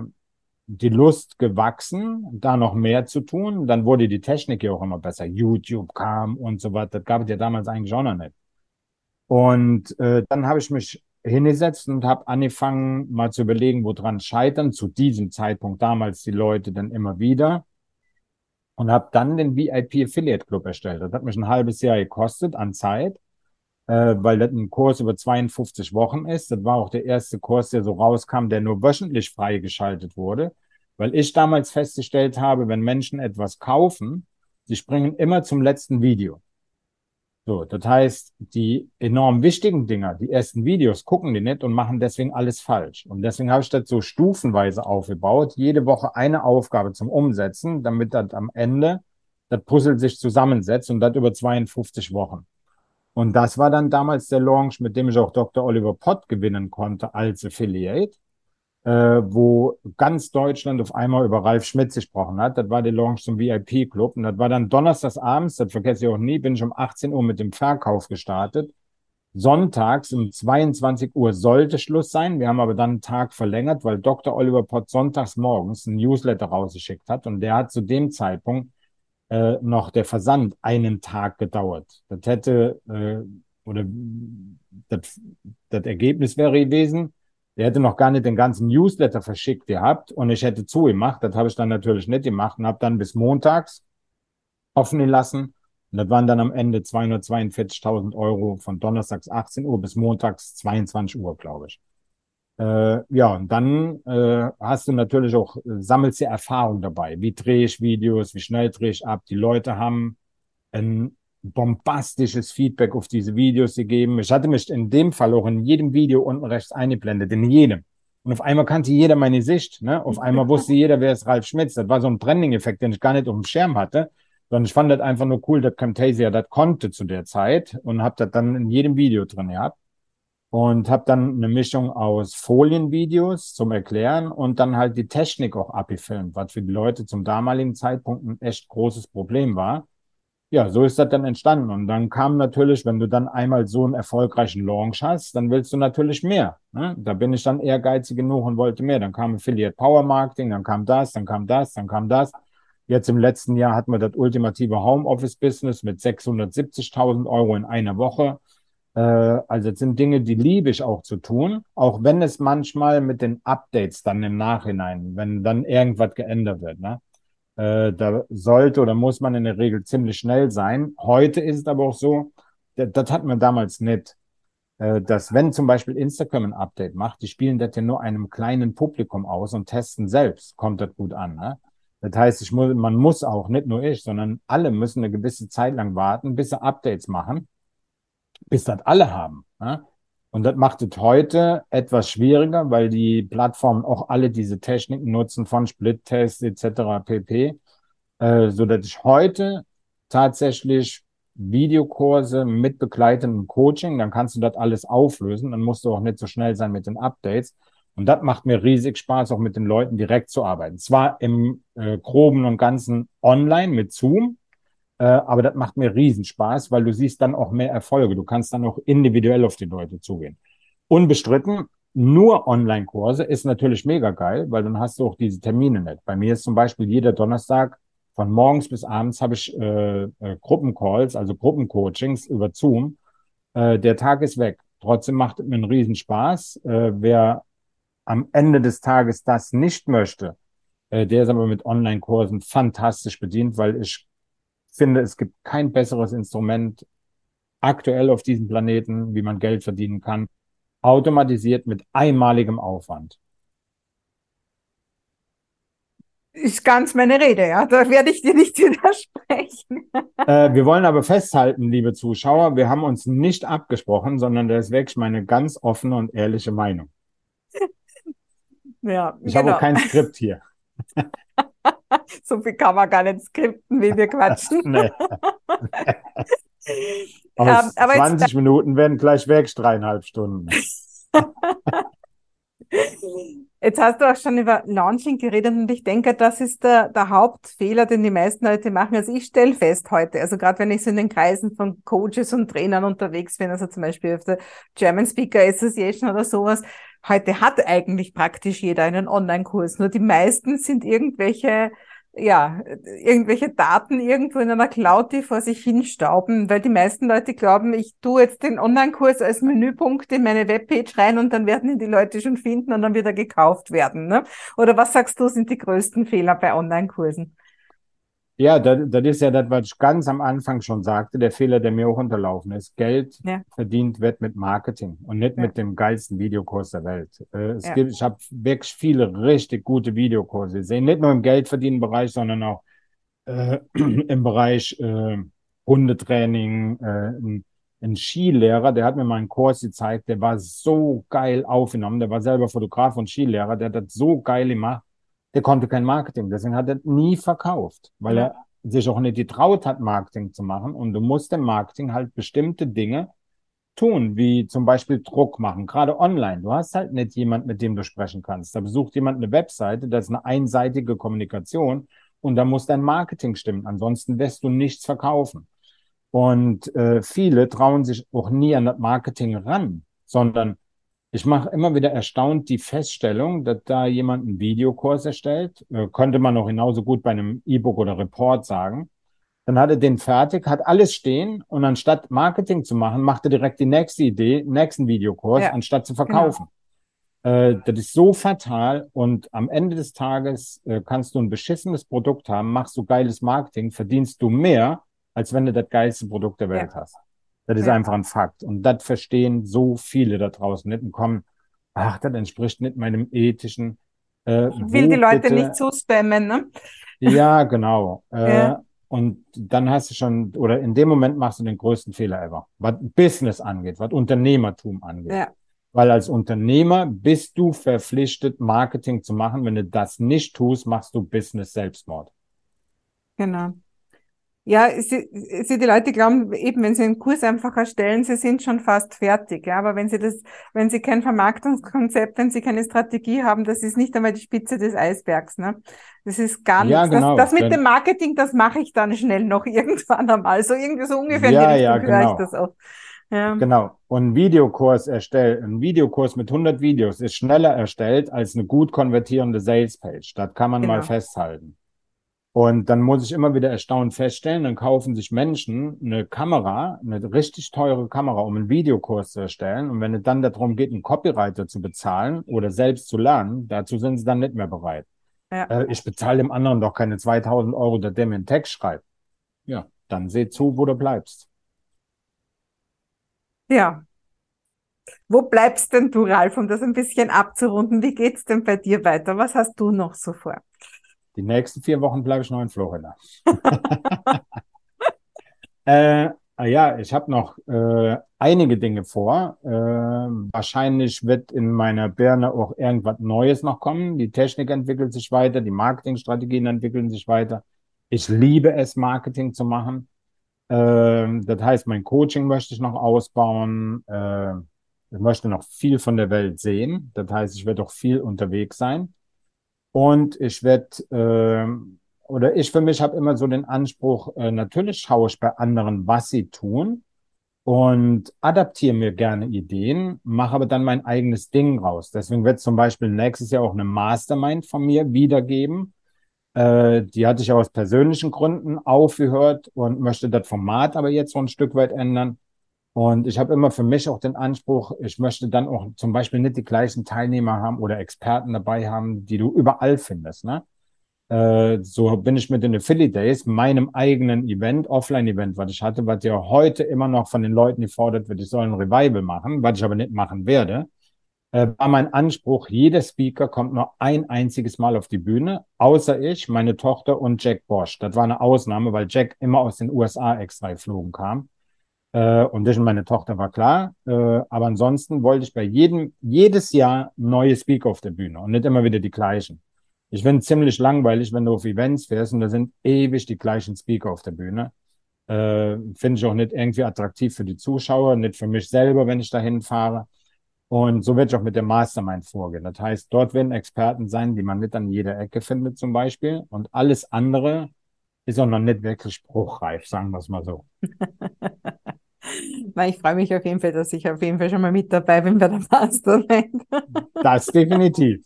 die Lust gewachsen, da noch mehr zu tun. Dann wurde die Technik ja auch immer besser. YouTube kam und so weiter. Das gab es ja damals eigentlich auch noch nicht. Und äh, dann habe ich mich hingesetzt und habe angefangen, mal zu überlegen, woran scheitern. Zu diesem Zeitpunkt damals die Leute dann immer wieder und habe dann den VIP Affiliate Club erstellt. Das hat mich ein halbes Jahr gekostet an Zeit, äh, weil das ein Kurs über 52 Wochen ist. Das war auch der erste Kurs, der so rauskam, der nur wöchentlich freigeschaltet wurde, weil ich damals festgestellt habe, wenn Menschen etwas kaufen, sie springen immer zum letzten Video. So, das heißt, die enorm wichtigen Dinger, die ersten Videos, gucken die nicht und machen deswegen alles falsch. Und deswegen habe ich das so stufenweise aufgebaut. Jede Woche eine Aufgabe zum Umsetzen, damit das am Ende das Puzzle sich zusammensetzt und das über 52 Wochen. Und das war dann damals der Launch, mit dem ich auch Dr. Oliver Pott gewinnen konnte als Affiliate wo ganz Deutschland auf einmal über Ralf Schmitz gesprochen hat. Das war der Launch zum VIP-Club. Und das war dann donnerstags abends, das vergesse ich auch nie, bin ich um 18 Uhr mit dem Verkauf gestartet. Sonntags um 22 Uhr sollte Schluss sein. Wir haben aber dann einen Tag verlängert, weil Dr. Oliver Pott sonntags morgens ein Newsletter rausgeschickt hat. Und der hat zu dem Zeitpunkt äh, noch der Versand einen Tag gedauert. Das hätte, äh, oder das, das Ergebnis wäre gewesen, der hätte noch gar nicht den ganzen Newsletter verschickt gehabt und ich hätte zugemacht. Das habe ich dann natürlich nicht gemacht und habe dann bis montags offen gelassen. Und das waren dann am Ende 242.000 Euro von donnerstags 18 Uhr bis montags 22 Uhr, glaube ich. Äh, ja, und dann äh, hast du natürlich auch, äh, sammelst du Erfahrung dabei. Wie drehe ich Videos, wie schnell drehe ich ab? Die Leute haben ein bombastisches Feedback auf diese Videos gegeben. Ich hatte mich in dem Fall auch in jedem Video unten rechts eingeblendet, in jedem. Und auf einmal kannte jeder meine Sicht. Ne? Auf einmal wusste jeder, wer ist Ralf Schmitz. Das war so ein Branding-Effekt, den ich gar nicht auf dem Schirm hatte, sondern ich fand das einfach nur cool, dass Camtasia das konnte zu der Zeit und habe das dann in jedem Video drin gehabt. Und habe dann eine Mischung aus Folienvideos zum Erklären und dann halt die Technik auch abgefilmt, was für die Leute zum damaligen Zeitpunkt ein echt großes Problem war ja, so ist das dann entstanden. Und dann kam natürlich, wenn du dann einmal so einen erfolgreichen Launch hast, dann willst du natürlich mehr. Ne? Da bin ich dann ehrgeizig genug und wollte mehr. Dann kam Affiliate Power Marketing, dann kam das, dann kam das, dann kam das. Jetzt im letzten Jahr hatten wir das ultimative Homeoffice Business mit 670.000 Euro in einer Woche. Äh, also es sind Dinge, die liebe ich auch zu tun, auch wenn es manchmal mit den Updates dann im Nachhinein, wenn dann irgendwas geändert wird, ne? Äh, da sollte oder muss man in der Regel ziemlich schnell sein. Heute ist es aber auch so, das, das hat man damals nicht, äh, dass wenn zum Beispiel Instagram ein Update macht, die spielen das ja nur einem kleinen Publikum aus und testen selbst, kommt das gut an. Ne? Das heißt, ich muss, man muss auch, nicht nur ich, sondern alle müssen eine gewisse Zeit lang warten, bis sie Updates machen, bis das alle haben. Ne? Und das macht es heute etwas schwieriger, weil die Plattformen auch alle diese Techniken nutzen von Split-Tests etc. pp. Äh, so dass ich heute tatsächlich Videokurse mit begleitendem Coaching, dann kannst du das alles auflösen, dann musst du auch nicht so schnell sein mit den Updates. Und das macht mir riesig Spaß, auch mit den Leuten direkt zu arbeiten. Zwar im äh, groben und ganzen online mit Zoom, aber das macht mir riesen Spaß, weil du siehst dann auch mehr Erfolge. Du kannst dann auch individuell auf die Leute zugehen. Unbestritten, nur Online-Kurse ist natürlich mega geil, weil dann hast du auch diese Termine nicht. Bei mir ist zum Beispiel jeder Donnerstag von morgens bis abends habe ich äh, äh, Gruppencalls, also Gruppencoachings über Zoom. Äh, der Tag ist weg. Trotzdem macht es mir einen riesen Spaß. Äh, wer am Ende des Tages das nicht möchte, äh, der ist aber mit Online-Kursen fantastisch bedient, weil ich finde, es gibt kein besseres Instrument aktuell auf diesem Planeten, wie man Geld verdienen kann, automatisiert mit einmaligem Aufwand. ist ganz meine Rede, ja. Da werde ich dir nicht widersprechen. Äh, wir wollen aber festhalten, liebe Zuschauer, wir haben uns nicht abgesprochen, sondern das ist wirklich meine ganz offene und ehrliche Meinung. Ja, ich genau. habe auch kein Skript hier. so viel kann man gar nicht skripten, wie wir quatschen. nee. Aus um, 20 jetzt, Minuten werden gleich weg, dreieinhalb Stunden. Jetzt hast du auch schon über Launching geredet und ich denke, das ist der, der Hauptfehler, den die meisten Leute machen. Also ich stelle fest heute, also gerade wenn ich so in den Kreisen von Coaches und Trainern unterwegs bin, also zum Beispiel auf der German Speaker Association oder sowas, heute hat eigentlich praktisch jeder einen Online-Kurs. Nur die meisten sind irgendwelche ja, irgendwelche Daten irgendwo in einer Cloud, die vor sich hinstauben, weil die meisten Leute glauben, ich tue jetzt den Online-Kurs als Menüpunkt in meine Webpage rein und dann werden ihn die Leute schon finden und dann wird er gekauft werden. Ne? Oder was sagst du, sind die größten Fehler bei Online-Kursen? Ja, das, das ist ja das, was ich ganz am Anfang schon sagte, der Fehler, der mir auch unterlaufen ist. Geld ja. verdient wird mit Marketing und nicht ja. mit dem geilsten Videokurs der Welt. Äh, es ja. gibt, ich habe wirklich viele richtig gute Videokurse gesehen, nicht nur im Geldverdienen-Bereich, sondern auch äh, im Bereich äh, Hundetraining. Äh, ein, ein Skilehrer, der hat mir mal einen Kurs gezeigt, der war so geil aufgenommen, der war selber Fotograf und Skilehrer, der hat das so geil gemacht der konnte kein Marketing. Deswegen hat er nie verkauft, weil er sich auch nicht getraut hat, Marketing zu machen. Und du musst im Marketing halt bestimmte Dinge tun, wie zum Beispiel Druck machen, gerade online. Du hast halt nicht jemand, mit dem du sprechen kannst. Da besucht jemand eine Webseite, das ist eine einseitige Kommunikation und da muss dein Marketing stimmen. Ansonsten wirst du nichts verkaufen. Und äh, viele trauen sich auch nie an das Marketing ran, sondern ich mache immer wieder erstaunt die Feststellung, dass da jemand einen Videokurs erstellt, äh, könnte man auch genauso gut bei einem E-Book oder Report sagen. Dann hat er den fertig, hat alles stehen und anstatt Marketing zu machen, macht er direkt die nächste Idee, nächsten Videokurs, ja, anstatt zu verkaufen. Genau. Äh, das ist so fatal und am Ende des Tages äh, kannst du ein beschissenes Produkt haben, machst du geiles Marketing, verdienst du mehr, als wenn du das geilste Produkt der Welt ja. hast. Das ist ja. einfach ein Fakt. Und das verstehen so viele da draußen nicht und kommen, ach, das entspricht nicht meinem ethischen. Äh, ich will die Leute bitte? nicht zu spammen, ne? Ja, genau. Äh, ja. Und dann hast du schon, oder in dem Moment machst du den größten Fehler ever, was Business angeht, was Unternehmertum angeht. Ja. Weil als Unternehmer bist du verpflichtet, Marketing zu machen. Wenn du das nicht tust, machst du Business Selbstmord. Genau. Ja, sie, sie, die Leute glauben eben, wenn sie einen Kurs einfach erstellen, sie sind schon fast fertig. Ja, aber wenn sie das, wenn sie kein Vermarktungskonzept, wenn sie keine Strategie haben, das ist nicht einmal die Spitze des Eisbergs. Ne? Das ist gar nichts. Ja, genau. Das, das mit dem Marketing, das mache ich dann schnell noch irgendwann einmal. So irgendwie so ungefähr ja, in die Richtung ja, genau. das auch. Ja. Genau. Und ein Videokurs erstellt, ein Videokurs mit 100 Videos ist schneller erstellt als eine gut konvertierende Salespage. Das kann man genau. mal festhalten. Und dann muss ich immer wieder erstaunt feststellen, dann kaufen sich Menschen eine Kamera, eine richtig teure Kamera, um einen Videokurs zu erstellen. Und wenn es dann darum geht, einen Copywriter zu bezahlen oder selbst zu lernen, dazu sind sie dann nicht mehr bereit. Ja. Äh, ich bezahle dem anderen doch keine 2000 Euro, dass der mir einen Text schreibt. Ja, dann seh zu, wo du bleibst. Ja. Wo bleibst denn du, Ralf, um das ein bisschen abzurunden? Wie geht's denn bei dir weiter? Was hast du noch so vor? Die nächsten vier Wochen bleibe ich noch in Florida. äh, ah ja, ich habe noch äh, einige Dinge vor. Äh, wahrscheinlich wird in meiner Birne auch irgendwas Neues noch kommen. Die Technik entwickelt sich weiter, die Marketingstrategien entwickeln sich weiter. Ich liebe es, Marketing zu machen. Äh, das heißt, mein Coaching möchte ich noch ausbauen. Äh, ich möchte noch viel von der Welt sehen. Das heißt, ich werde auch viel unterwegs sein. Und ich werde, äh, oder ich für mich habe immer so den Anspruch, äh, natürlich schaue ich bei anderen, was sie tun und adaptiere mir gerne Ideen, mache aber dann mein eigenes Ding raus. Deswegen wird zum Beispiel nächstes Jahr auch eine Mastermind von mir wiedergeben. Äh, die hatte ich aus persönlichen Gründen aufgehört und möchte das Format aber jetzt so ein Stück weit ändern. Und ich habe immer für mich auch den Anspruch, ich möchte dann auch zum Beispiel nicht die gleichen Teilnehmer haben oder Experten dabei haben, die du überall findest. Ne? Äh, so bin ich mit den Affiliate Days, meinem eigenen Event, Offline-Event, was ich hatte, was ja heute immer noch von den Leuten gefordert wird, ich soll ein Revival machen, was ich aber nicht machen werde, äh, war mein Anspruch, jeder Speaker kommt nur ein einziges Mal auf die Bühne, außer ich, meine Tochter und Jack Bosch. Das war eine Ausnahme, weil Jack immer aus den USA extra geflogen kam. Äh, und das und meine Tochter war klar. Äh, aber ansonsten wollte ich bei jedem, jedes Jahr neue Speaker auf der Bühne und nicht immer wieder die gleichen. Ich finde ziemlich langweilig, wenn du auf Events fährst und da sind ewig die gleichen Speaker auf der Bühne. Äh, finde ich auch nicht irgendwie attraktiv für die Zuschauer, nicht für mich selber, wenn ich dahin fahre. Und so werde ich auch mit der Mastermind vorgehen. Das heißt, dort werden Experten sein, die man nicht an jeder Ecke findet zum Beispiel. Und alles andere ist auch noch nicht wirklich spruchreif, sagen wir es mal so. Ich freue mich auf jeden Fall, dass ich auf jeden Fall schon mal mit dabei bin bei der Mastermind. das definitiv.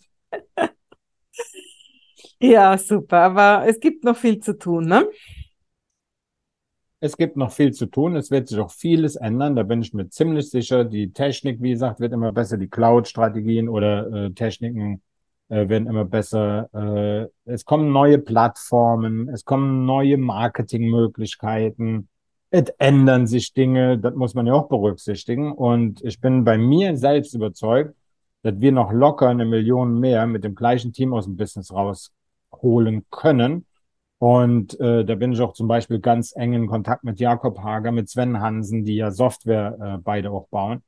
Ja, super. Aber es gibt noch viel zu tun, ne? Es gibt noch viel zu tun. Es wird sich auch vieles ändern. Da bin ich mir ziemlich sicher. Die Technik, wie gesagt, wird immer besser. Die Cloud-Strategien oder äh, Techniken äh, werden immer besser. Äh, es kommen neue Plattformen. Es kommen neue Marketingmöglichkeiten es ändern sich Dinge, das muss man ja auch berücksichtigen. Und ich bin bei mir selbst überzeugt, dass wir noch locker eine Million mehr mit dem gleichen Team aus dem Business rausholen können. Und äh, da bin ich auch zum Beispiel ganz eng in Kontakt mit Jakob Hager, mit Sven Hansen, die ja Software äh, beide auch bauen.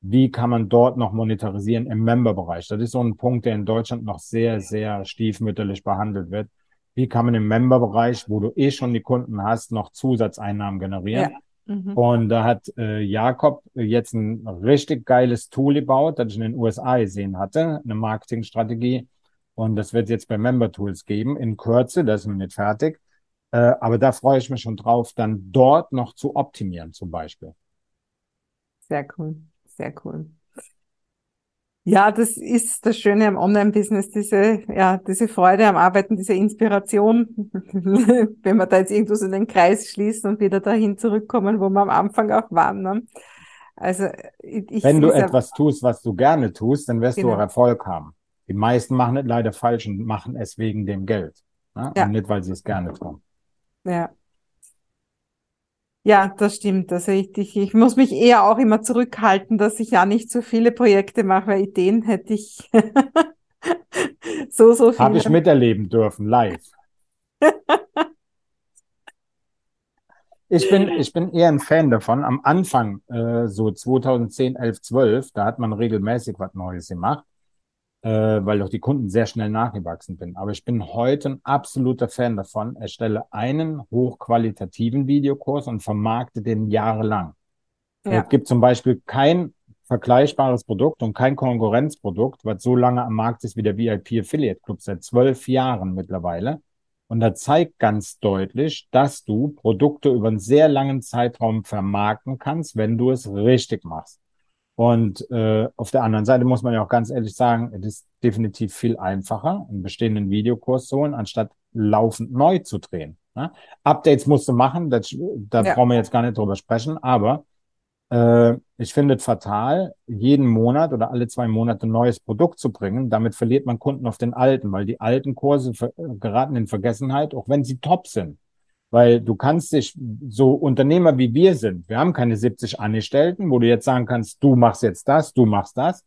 Wie kann man dort noch monetarisieren im Member-Bereich? Das ist so ein Punkt, der in Deutschland noch sehr, sehr stiefmütterlich behandelt wird wie kann man im Member-Bereich, wo du eh schon die Kunden hast, noch Zusatzeinnahmen generieren. Ja. Mhm. Und da hat äh, Jakob jetzt ein richtig geiles Tool gebaut, das ich in den USA gesehen hatte, eine Marketingstrategie. Und das wird jetzt bei Member Tools geben in Kürze, das ist noch nicht fertig. Äh, aber da freue ich mich schon drauf, dann dort noch zu optimieren zum Beispiel. Sehr cool, sehr cool. Ja, das ist das Schöne am Online-Business, diese, ja, diese Freude am Arbeiten, diese Inspiration, wenn wir da jetzt irgendwo so den Kreis schließen und wieder dahin zurückkommen, wo wir am Anfang auch waren. Ne? Also, ich, wenn du etwas tust, was du gerne tust, dann wirst genau. du auch Erfolg haben. Die meisten machen es leider falsch und machen es wegen dem Geld. Ne? Ja. Und nicht, weil sie es gerne tun. Ja, ja, das stimmt. Also ich, ich, ich muss mich eher auch immer zurückhalten, dass ich ja nicht so viele Projekte mache, weil Ideen hätte ich so, so viele. Habe ich miterleben dürfen, live. Ich bin, ich bin eher ein Fan davon. Am Anfang, äh, so 2010, 11, 12, da hat man regelmäßig was Neues gemacht äh, weil doch die Kunden sehr schnell nachgewachsen bin. Aber ich bin heute ein absoluter Fan davon. Erstelle einen hochqualitativen Videokurs und vermarkte den jahrelang. Ja. Es gibt zum Beispiel kein vergleichbares Produkt und kein Konkurrenzprodukt, was so lange am Markt ist wie der VIP Affiliate Club seit zwölf Jahren mittlerweile. Und da zeigt ganz deutlich, dass du Produkte über einen sehr langen Zeitraum vermarkten kannst, wenn du es richtig machst. Und äh, auf der anderen Seite muss man ja auch ganz ehrlich sagen, es ist definitiv viel einfacher, einen bestehenden Videokurs zu holen, anstatt laufend neu zu drehen. Ne? Updates musst du machen, das, da Ja. brauchen wir jetzt gar nicht drüber sprechen, aber äh, ich finde es fatal, jeden Monat oder alle zwei Monate ein neues Produkt zu bringen. Damit verliert man Kunden auf den alten, weil die alten Kurse ver geraten in Vergessenheit, auch wenn sie top sind. Weil du kannst dich, so Unternehmer wie wir sind, wir haben keine 70 Angestellten, wo du jetzt sagen kannst, du machst jetzt das, du machst das.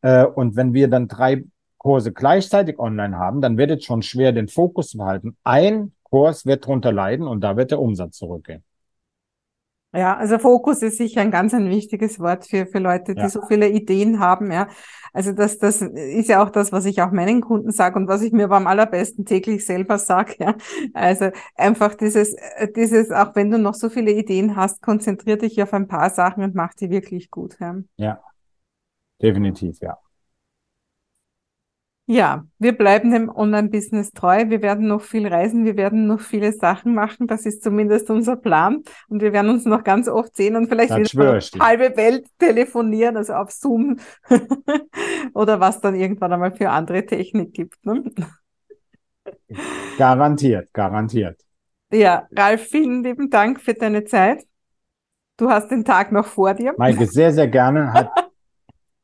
Äh, und wenn wir dann drei Kurse gleichzeitig online haben, dann wird es schon schwer, den Fokus zu behalten. Ein Kurs wird drunter leiden und da wird der Umsatz zurückgehen. Ja, also Fokus ist sicher ein ganz ein wichtiges Wort für, für Leute, die Ja. so viele Ideen haben, ja. Also das, das ist ja auch das, was ich auch meinen Kunden sage und was ich mir aber am allerbesten täglich selber sage, ja. Also einfach dieses, dieses, auch wenn du noch so viele Ideen hast, konzentrier dich auf ein paar Sachen und mach die wirklich gut, ja. Ja, definitiv, ja. Ja, wir bleiben dem Online-Business treu. Wir werden noch viel reisen. Wir werden noch viele Sachen machen. Das ist zumindest unser Plan. Und wir werden uns noch ganz oft sehen und vielleicht Das wieder halbe Welt telefonieren, also auf Zoom oder was dann irgendwann einmal für andere Technik gibt. Ne? Garantiert, garantiert. Ja, Ralf, vielen lieben Dank für deine Zeit. Du hast den Tag noch vor dir. Maike, sehr, sehr gerne. Hat,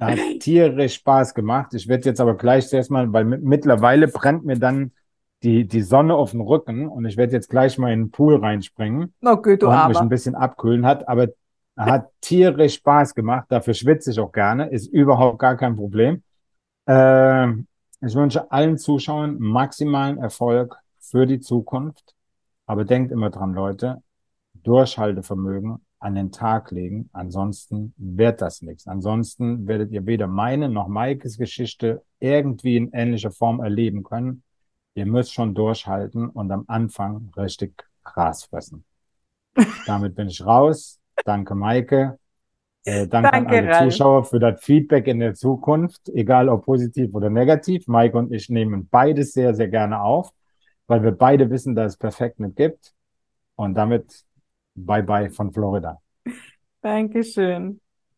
hat tierisch Spaß gemacht. Ich werde jetzt aber gleich erstmal, weil mit, mittlerweile brennt mir dann die, die Sonne auf den Rücken und ich werde jetzt gleich mal in den Pool reinspringen gut, du und mich ein bisschen abkühlen. Hat aber hat tierisch Spaß gemacht. Dafür schwitze ich auch gerne. Ist überhaupt gar kein Problem. Äh, ich wünsche allen Zuschauern maximalen Erfolg für die Zukunft. Aber denkt immer dran, Leute, Durchhaltevermögen an den Tag legen. Ansonsten wird das nichts. Ansonsten werdet ihr weder meine noch Maikes Geschichte irgendwie in ähnlicher Form erleben können. Ihr müsst schon durchhalten und am Anfang richtig Gras fressen. Damit bin ich raus. Danke, Maike. Äh, danke, Danke, an alle Ralf. Zuschauer für das Feedback in der Zukunft, egal ob positiv oder negativ. Maike und ich nehmen beides sehr, sehr gerne auf, weil wir beide wissen, dass es perfekt nicht gibt. Und damit bye bye von Florida. Dankeschön.